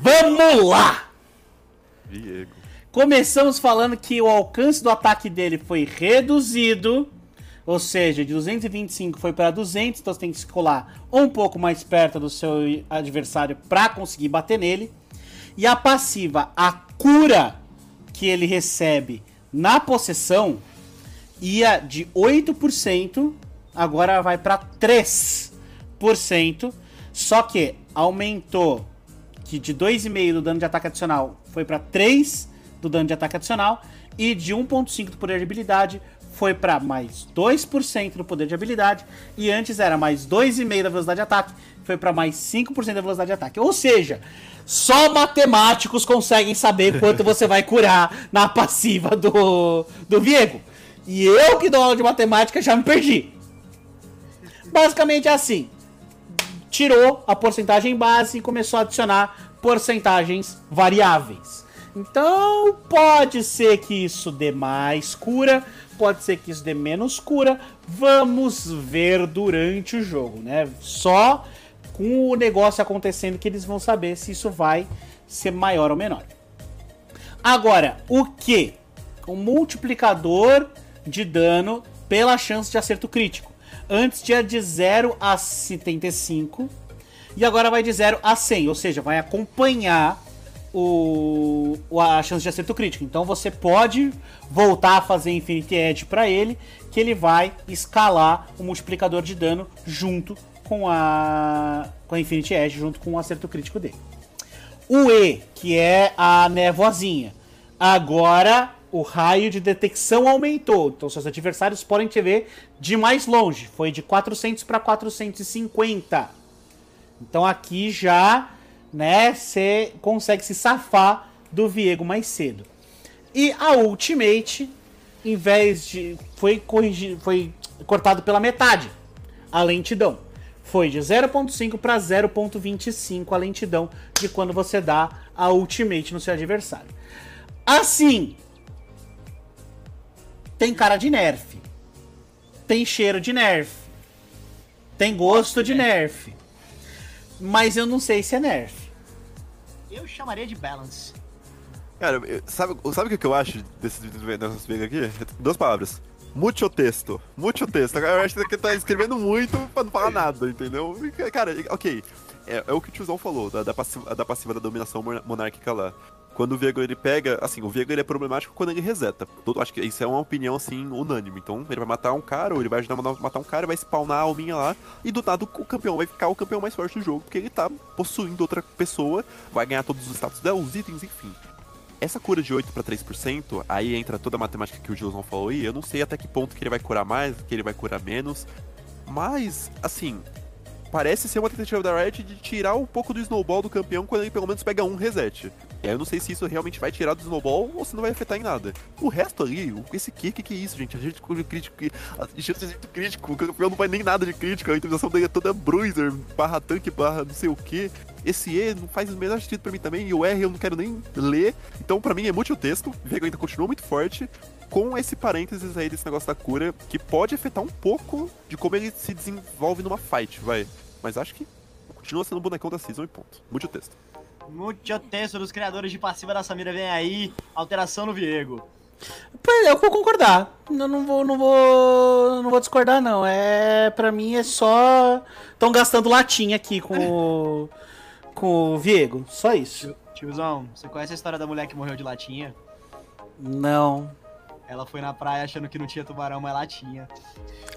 Vamos lá! Viego. Começamos falando que o alcance do ataque dele foi reduzido. Ou seja, de 225 foi para 200, então você tem que se colar um pouco mais perto do seu adversário para conseguir bater nele. E a passiva, a cura que ele recebe na possessão ia de 8%, agora vai para 3%, só que aumentou que de 2,5 do dano de ataque adicional foi para 3 do dano de ataque adicional e de 1.5 do poder de habilidade foi para mais 2% do poder de habilidade. E antes era mais 2,5 da velocidade de ataque, foi para mais 5% da velocidade de ataque. Ou seja, só matemáticos conseguem saber quanto você vai curar na passiva do, do Viego. E eu que dou aula de matemática já me perdi. Basicamente é assim. Tirou a porcentagem base e começou a adicionar porcentagens variáveis. Então, pode ser que isso dê mais cura, pode ser que isso dê menos cura. Vamos ver durante o jogo, né? Só com o negócio acontecendo que eles vão saber se isso vai ser maior ou menor. Agora, o que? O multiplicador de dano pela chance de acerto crítico. Antes tinha de 0 a 75 e agora vai de 0 a 100, ou seja, vai acompanhar o, a chance de acerto crítico. Então você pode voltar a fazer Infinity Edge para ele, que ele vai escalar o multiplicador de dano junto com a, com a Infinity Edge, junto com o acerto crítico dele. O E, que é a névoazinha, agora o raio de detecção aumentou. Então, seus adversários podem te ver de mais longe. Foi de 400 para 450. Então, aqui já, né, você consegue se safar do Viego mais cedo. E a Ultimate, em vez de. Foi, corrigido, foi cortado pela metade a lentidão. Foi de 0.5 para 0.25 a lentidão de quando você dá a Ultimate no seu adversário. Assim, tem cara de nerf. Tem cheiro de nerf. Tem gosto de nerf. Mas eu não sei se é nerf. Eu chamaria de balance. Cara, sabe, sabe o que eu acho desse dessas brigas aqui? Duas palavras. Mucho texto. Mucho texto. Eu acho que tá escrevendo muito pra não falar nada, entendeu? Cara, ok. É, é o que o tiozão falou, da, da, passiva, da passiva da dominação monárquica lá. Quando o Viego ele pega, assim, o Viego ele é problemático quando ele reseta. Todo, acho que isso é uma opinião assim unânime. Então ele vai matar um cara, ou ele vai ajudar a matar um cara, vai spawnar a alminha lá, e do nada o campeão vai ficar o campeão mais forte do jogo, porque ele tá possuindo outra pessoa, vai ganhar todos os status dela, os itens, enfim. Essa cura de 8 para 3%, aí entra toda a matemática que o Gilson falou aí, eu não sei até que ponto que ele vai curar mais, que ele vai curar menos. Mas, assim, parece ser uma tentativa da Riot de tirar um pouco do snowball do campeão quando ele pelo menos pega um reset. E aí eu não sei se isso realmente vai tirar do snowball ou se não vai afetar em nada. O resto ali, esse que que, que é isso, gente? A gente crítico, a gente é muito crítico, o campeão não vai nem nada de crítico, a utilização dele é toda bruiser, barra tanque, barra não sei o que. Esse E não faz o menor sentido pra mim também, e o R eu não quero nem ler. Então pra mim é muito o texto, o Vega ainda continua muito forte, com esse parênteses aí desse negócio da cura, que pode afetar um pouco de como ele se desenvolve numa fight, vai. Mas acho que continua sendo o bonecão da season e ponto. Muito texto. Muito texto dos criadores de passiva da Samira vem aí, alteração no Viego. Pois é, eu vou concordar. Eu não vou, não vou, não vou discordar não. É, para mim é só estão gastando latinha aqui com o, com o Viego, só isso. Tiozão, você conhece a história da mulher que morreu de latinha? Não. Ela foi na praia achando que não tinha tubarão, mas lá tinha.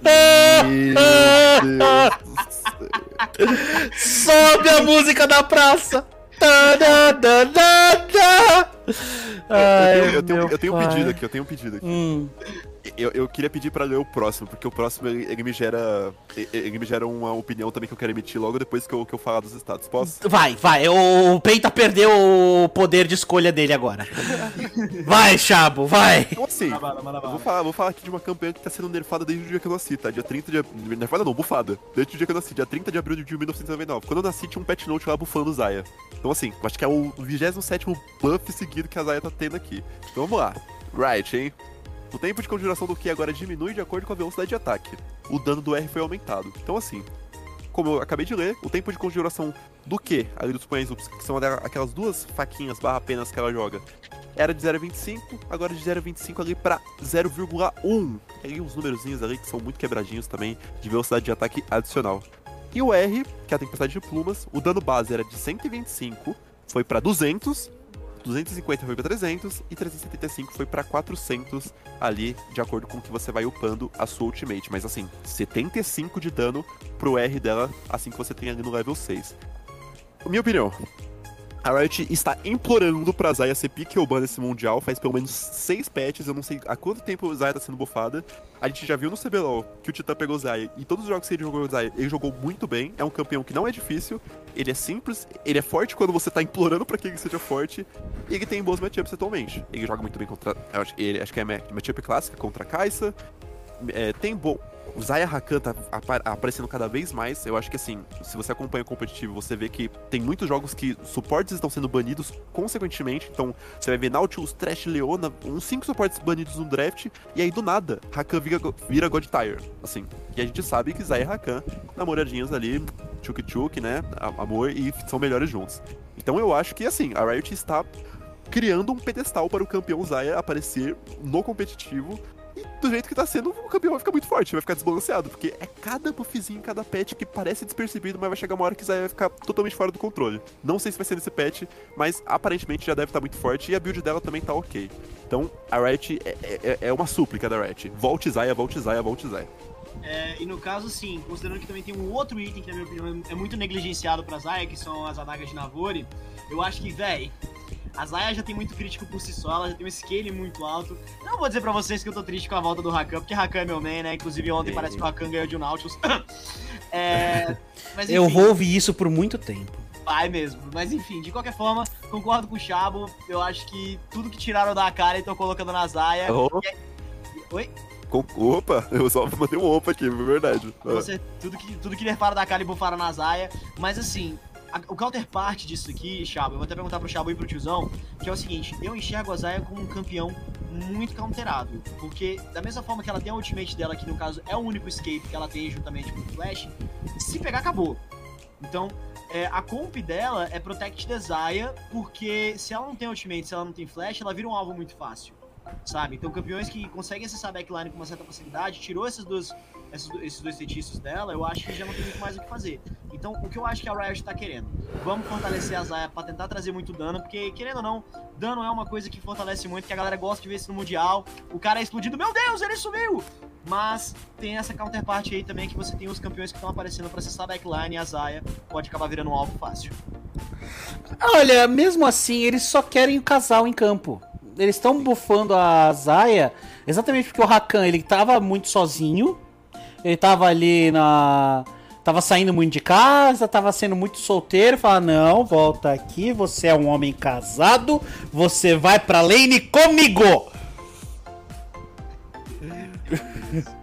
Sobe a música da praça! Ai, eu, eu, tenho, eu tenho um pedido aqui, eu tenho um pedido aqui. Hum. Eu, eu queria pedir pra ler o próximo, porque o próximo ele, ele, me gera. Ele me gera uma opinião também que eu quero emitir logo depois que eu, que eu falar dos estados. Posso? Vai, vai. O Penta perdeu o poder de escolha dele agora. vai, Chabo, vai. Então assim, eu vou falar, vou falar aqui de uma campanha que tá sendo nerfada desde o dia que eu nasci, tá? Dia 30 de. Nerfada não, bufada. Desde o dia que eu nasci, dia 30 de abril de 1999. Quando eu nasci, tinha um patch note lá bufando o Zaya. Então assim, acho que é o 27 buff seguido que a Zaya tá tendo aqui. Então vamos lá. Right, hein? O tempo de conjuração do Q agora diminui de acordo com a velocidade de ataque. O dano do R foi aumentado. Então assim, como eu acabei de ler, o tempo de conjuração do Q, ali dos pães, que são aquelas duas faquinhas barra apenas que ela joga, era de 0,25, agora de 0,25 ali para 0,1. Ali uns númerozinhos ali que são muito quebradinhos também, de velocidade de ataque adicional. E o R, que é a tempestade de plumas, o dano base era de 125, foi para 200, 250 foi para 300 e 375 foi para 400 ali, de acordo com que você vai upando a sua ultimate. Mas assim, 75 de dano pro R dela, assim que você tem ali no level 6. Minha opinião, a Riot está implorando pra Zaya ser pique ban nesse Mundial, faz pelo menos seis patches, eu não sei há quanto tempo Zaya tá sendo bufada. A gente já viu no CBLOL que o Titã pegou Zaya, e todos os jogos que ele jogou o Zaya, ele jogou muito bem, é um campeão que não é difícil, ele é simples, ele é forte quando você tá implorando pra que ele seja forte, e ele tem bons matchups atualmente. Ele joga muito bem contra, acho, ele, acho que é matchup clássica contra a Kai'Sa, é, tem bom, o Zaya Rakan tá aparecendo cada vez mais. Eu acho que assim, se você acompanha o competitivo, você vê que tem muitos jogos que suportes estão sendo banidos consequentemente. Então, você vai ver Nautilus, Trash, Leona, uns 5 suportes banidos no draft, e aí do nada, Rakan vira, vira God Tire. Assim. E a gente sabe que Zaya Rakan, namoradinhos ali, tchuk tchuk, né? Amor, e são melhores juntos. Então eu acho que assim, a Riot está criando um pedestal para o campeão Zaya aparecer no competitivo do jeito que tá sendo, o campeão vai ficar muito forte, vai ficar desbalanceado. Porque é cada buffzinho, cada patch que parece despercebido, mas vai chegar uma hora que vai ficar totalmente fora do controle. Não sei se vai ser nesse patch, mas aparentemente já deve estar tá muito forte e a build dela também tá ok. Então a Riot é, é, é uma súplica da Riot. Volte Zaya, volte Zaya, volte Zaya. É, e no caso, sim, considerando que também tem um outro item que, na minha opinião, é muito negligenciado pra Zaya, que são as adagas de Navori, eu acho que, véi, A Zaya já tem muito crítico por si só, ela já tem um scale muito alto. Não vou dizer pra vocês que eu tô triste com a volta do Rakan, porque Rakan é meu main, né? Inclusive ontem parece que o Rakan ganhou de um Nautilus. é, mas Eu enfim. vou ouvir isso por muito tempo. Vai mesmo. Mas enfim, de qualquer forma, concordo com o Chabo. Eu acho que tudo que tiraram da cara e estão colocando na Zaya. Oh, Oi? Com- opa, eu só mandei um opa aqui, é verdade. Ah. Você, tudo, que, tudo que nerfaram da cara e bufaram na Zaya. Mas assim, a- o counterpart disso aqui, Chabo, eu vou até perguntar pro Chabo e pro tiozão, que é o seguinte, eu enxergo a Zaya como um campeão muito counterado. Porque da mesma forma que ela tem a ultimate dela, que no caso é o único escape que ela tem juntamente com o Flash, se pegar, acabou. Então, é, a comp dela é Protect the Zaya, porque se ela não tem ultimate, se ela não tem flash, ela vira um alvo muito fácil. Sabe? Então, campeões que conseguem acessar a backline com uma certa facilidade, tirou esses dois, esses, do- esses dois feitiços dela, eu acho que já não tem muito mais o que fazer. Então, o que eu acho que a Riot tá querendo? Vamos fortalecer a Zaya pra tentar trazer muito dano, porque, querendo ou não, dano é uma coisa que fortalece muito, que a galera gosta de ver isso no Mundial. O cara é explodido, meu Deus, ele sumiu! Mas tem essa counterpart aí também que você tem os campeões que estão aparecendo pra acessar a backline e a Zaya pode acabar virando um alvo fácil. Olha, mesmo assim, eles só querem o casal em campo. Eles estão bufando a Zaya exatamente porque o Rakan ele tava muito sozinho. Ele tava ali na. Tava saindo muito de casa, tava sendo muito solteiro. Fala, não, volta aqui, você é um homem casado, você vai pra lane comigo!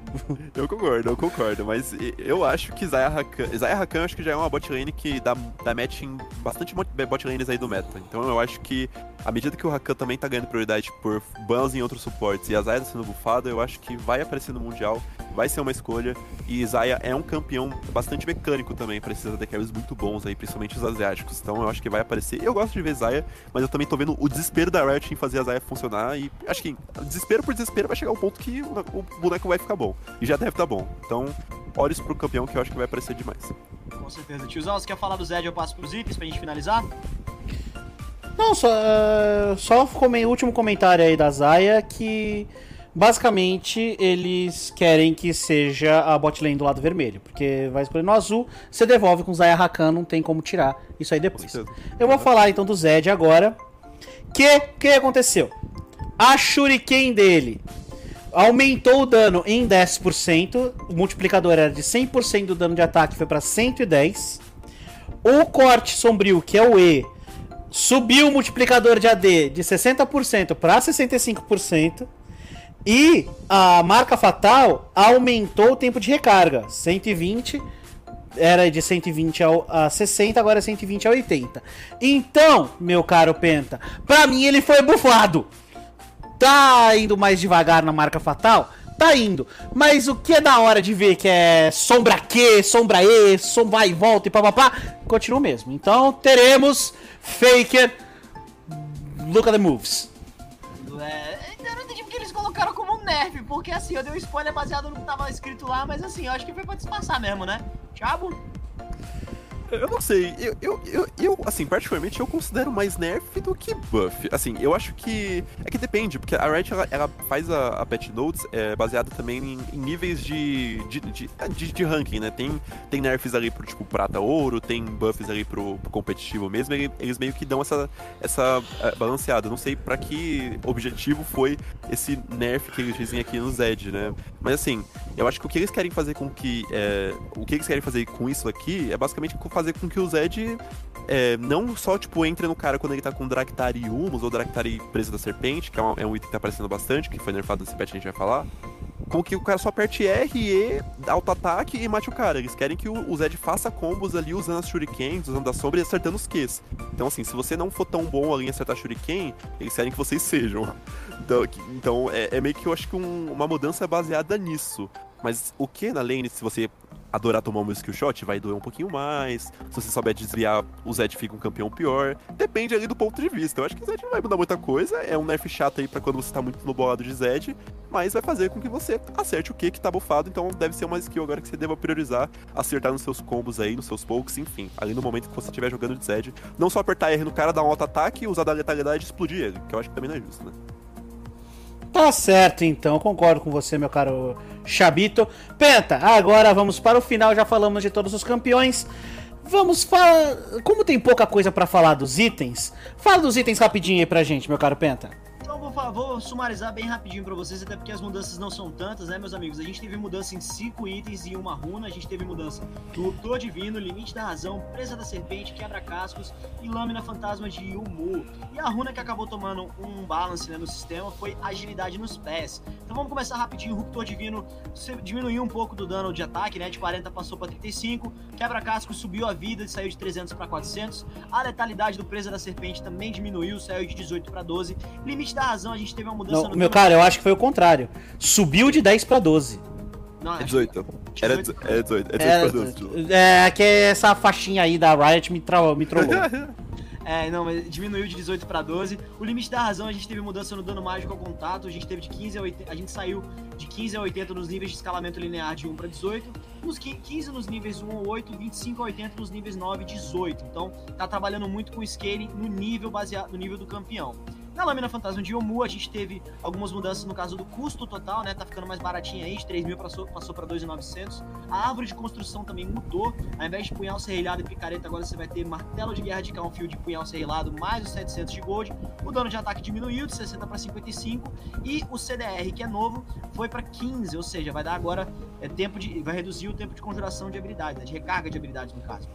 Eu concordo, eu concordo, mas eu acho que Zaya Rakan, Zaya Rakan acho que já é uma bot lane que dá, dá match em bastante mo- bot lanes aí do meta. Então eu acho que, à medida que o Rakan também tá ganhando prioridade por bans em outros suportes e a Zaya tá sendo bufada, eu acho que vai aparecer no Mundial, vai ser uma escolha. E Zaya é um campeão bastante mecânico também, precisa de carries muito bons aí, principalmente os asiáticos. Então eu acho que vai aparecer. Eu gosto de ver Zaya, mas eu também tô vendo o desespero da Riot em fazer a Zaya funcionar. E acho que desespero por desespero vai chegar um ponto que o o boneco vai ficar bom. E já deve estar bom. Então, olhos pro campeão que eu acho que vai aparecer demais. Com certeza. Tiozão, você quer falar do Zed? Eu passo pros itens pra gente finalizar? Não, só, eh, só come- último comentário aí da Zaya que basicamente eles querem que seja a bot lane do lado vermelho, porque vai escolher no azul, você devolve com Zaya Rakan, não tem como tirar isso aí depois. Eu vou falar então do Zed agora. Que que aconteceu? A Shuriken dele aumentou o dano em 10%, o multiplicador era de 100% do dano de ataque, foi para 110. O corte sombrio, que é o E, subiu o multiplicador de AD de 60% para 65%. E a marca fatal aumentou o tempo de recarga. 120 era de 120 ao- a 60, agora é 120 a 80. Então, meu caro Penta, pra mim ele foi bufado. Tá indo mais devagar na marca fatal? Tá indo. Mas o que é da hora de ver que é sombra Q, sombra E, sombra vai e volta e papapá, continua mesmo. Então teremos Faker. Look at the moves. Nerf, porque assim, eu dei um spoiler baseado no que tava escrito lá, mas assim, eu acho que foi pra disfarçar mesmo, né? Thiago? Eu não sei, eu, eu, eu, eu, assim, particularmente eu considero mais nerf do que buff. Assim, eu acho que. É que depende, porque a Riot ela, ela faz a, a patch notes é, baseada também em, em níveis de de, de, de- de ranking, né? Tem, tem nerfs ali pro tipo prata ouro, tem buffs ali pro, pro competitivo mesmo, eles meio que dão essa, essa é, balanceada. Não sei pra que objetivo foi esse nerf que eles dizem aqui no Zed, né? Mas assim, eu acho que o que eles querem fazer com que. é, o que eles querem fazer com isso aqui é basicamente fazer com que o Zed é, não só, tipo, entre no cara quando ele tá com Draktari e Humus, ou Draktari presa da serpente, que é, uma- é um item que tá aparecendo bastante, que foi nerfado nesse patch, a gente vai falar. Com que o cara só aperte R, E, auto-ataque e mate o cara. Eles querem que o, Zed faça combos ali usando as shurikens, usando a sombra e acertando os Qs. Então, assim, se você não for tão bom ali em acertar shuriken, eles querem que vocês sejam. Então, então é, é meio que eu acho que um- uma mudança baseada nisso. Mas o que na lane, se você adorar tomar um skill shot, vai doer um pouquinho mais. Se você souber desviar, o Zed fica um campeão pior. Depende ali do ponto de vista. Eu acho que o Zed não vai mudar muita coisa. É um nerf chato aí pra quando você tá muito no bolado de Zed. Mas vai fazer com que você acerte o que que tá bufado. Então deve ser uma skill agora que você deva priorizar. Acertar nos seus combos aí, nos seus pokes, enfim. Ali no momento que você estiver jogando de Zed. Não só apertar R no cara, dar um auto-ataque, usar da letalidade e explodir ele. Que eu acho que também não é justo, né? Tá certo, então. Concordo com você, meu caro Chabito. Penta, agora vamos para o final. Já falamos de todos os campeões. vamos falar. Como tem pouca coisa para falar dos itens, fala dos itens rapidinho aí pra gente, meu caro Penta. Então vou, vou sumarizar bem rapidinho para vocês, até porque as mudanças não são tantas, né, meus amigos? A gente teve mudança em 5 itens e uma runa, a gente teve mudança do Ruptor Divino, Limite da Razão, Presa da Serpente, Quebra-Cascos e Lâmina Fantasma de Yumu. E a runa que acabou tomando um balance né, no sistema foi Agilidade nos pés. Então vamos começar rapidinho, Ruptor Divino diminuiu um pouco do dano de ataque, né, de 40 passou para 35, Quebra-Cascos subiu a vida, saiu de 300 para 400, a letalidade do Presa da Serpente também diminuiu, saiu de 18 para 12, Limite da razão, a gente teve uma mudança não, no. Meu cara, eu acho que foi o contrário. Subiu de 10 pra 12. Não, é 18. Era 18. É 18. É 18 é, pra 12. É, que essa faixinha aí da Riot me, tra... me trollou. É, não, mas diminuiu de 18 para 12. O limite da razão, a gente teve mudança no dano mágico ao contato, a gente teve de 15 a 80, a gente saiu de 15 a 80 nos níveis de escalamento linear de 1 para 18, nos 15 nos níveis 1 a 8, 25 a 80 nos níveis 9 e 18. Então, tá trabalhando muito com scaling no nível baseado no nível do campeão. Na lâmina fantasma de Yomu, a gente teve algumas mudanças no caso do custo total, né? Tá ficando mais baratinho aí, de 3 mil passou, passou para 2.900. A árvore de construção também mudou. Ao invés de punhal serrilhado e picareta, agora você vai ter martelo de guerra de Calfield e punhal serrilhado, mais os 700 de gold. O dano de ataque diminuiu de 60 para 55. E o CDR, que é novo, foi para 15, ou seja, vai dar agora é, tempo de. vai reduzir o tempo de conjuração de habilidades, né? de recarga de habilidades no caso.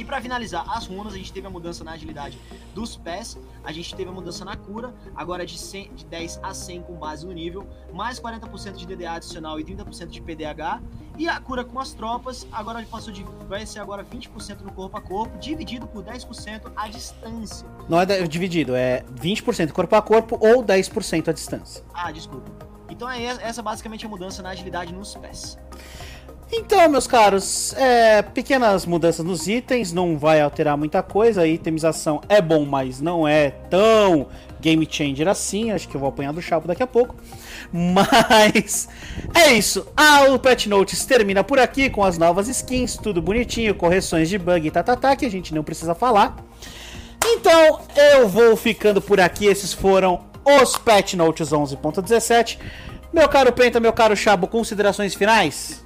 E para finalizar, as runas, a gente teve a mudança na agilidade dos pés, a gente teve a mudança na cura, agora de, 100, de 10 a 100 com base no nível, mais 40% de DDA adicional e 30% de PDH. E a cura com as tropas, agora passou de. Vai ser agora 20% no corpo a corpo, dividido por 10% à distância. Não é dividido, é 20% corpo a corpo ou 10% à distância. Ah, desculpa. Então é essa basicamente a mudança na agilidade nos pés. Então, meus caros, é, pequenas mudanças nos itens, não vai alterar muita coisa. A itemização é bom, mas não é tão game changer assim. Acho que eu vou apanhar do chapo daqui a pouco. Mas é isso. Ah, o Pet Notes termina por aqui com as novas skins, tudo bonitinho, correções de bug e tatatá, tá, tá, que a gente não precisa falar. Então, eu vou ficando por aqui. Esses foram os Pet Notes 11.17. Meu caro Penta, meu caro Chabo, considerações finais?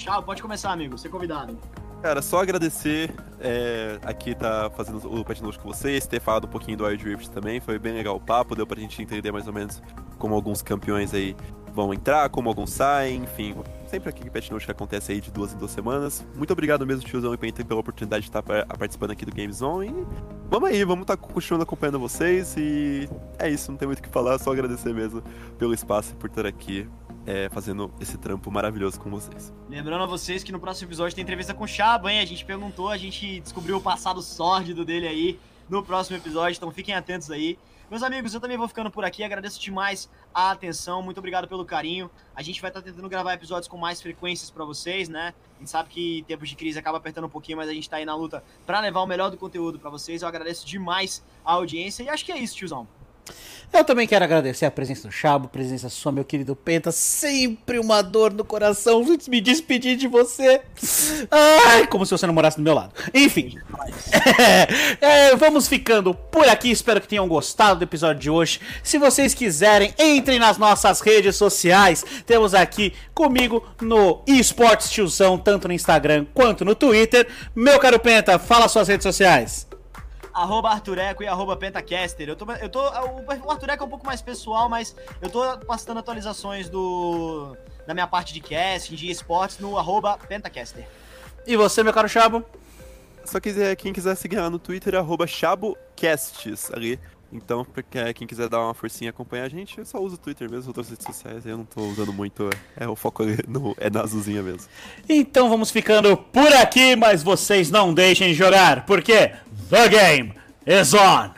Tchau, pode começar, amigo. Ser convidado. Cara, só agradecer é, aqui tá fazendo o Pet Note com vocês, ter falado um pouquinho do Wild Rift também, foi bem legal o papo, deu pra gente entender mais ou menos como alguns campeões aí vão entrar, como alguns saem, enfim. Sempre aqui que Pet Note acontece aí de duas em duas semanas. Muito obrigado mesmo, tiozão e Penta, pela oportunidade de estar participando aqui do Game Zone. E vamos aí, vamos estar tá continuando acompanhando vocês e é isso, não tem muito o que falar, só agradecer mesmo pelo espaço e por estar aqui é, fazendo esse trampo maravilhoso com vocês. Lembrando a vocês que no próximo episódio tem entrevista com o Chaba, hein? A gente perguntou, a gente descobriu o passado sórdido dele aí no próximo episódio, então fiquem atentos aí. Meus amigos, eu também vou ficando por aqui, agradeço demais a atenção, muito obrigado pelo carinho. A gente vai estar tá tentando gravar episódios com mais frequências para vocês, né? A gente sabe que tempos de crise acaba apertando um pouquinho, mas a gente tá aí na luta para levar o melhor do conteúdo para vocês. Eu agradeço demais a audiência e acho que é isso, tiozão. Eu também quero agradecer a presença do Chabo, presença sua, meu querido Penta. Sempre uma dor no coração me despedir de você. Ai, como se você não morasse do meu lado. Enfim, é, é, vamos ficando por aqui. Espero que tenham gostado do episódio de hoje. Se vocês quiserem, entrem nas nossas redes sociais. Temos aqui comigo no eSports Tiozão, tanto no Instagram quanto no Twitter. Meu caro Penta, fala suas redes sociais arroba Artureco e arroba Pentacaster. Eu tô, eu tô, o Artureco é um pouco mais pessoal, mas eu tô postando atualizações do da minha parte de casting, de esportes, no arroba Pentacaster. E você, meu caro Chabo? Só quiser, quem quiser seguir lá no Twitter, arroba ChaboCasts ali. Então, porque quem quiser dar uma forcinha e acompanhar a gente, eu só uso o Twitter mesmo, outras redes sociais, eu não tô usando muito, é o foco no, é na azulzinha mesmo. Então vamos ficando por aqui, mas vocês não deixem de jogar, porque The Game is On!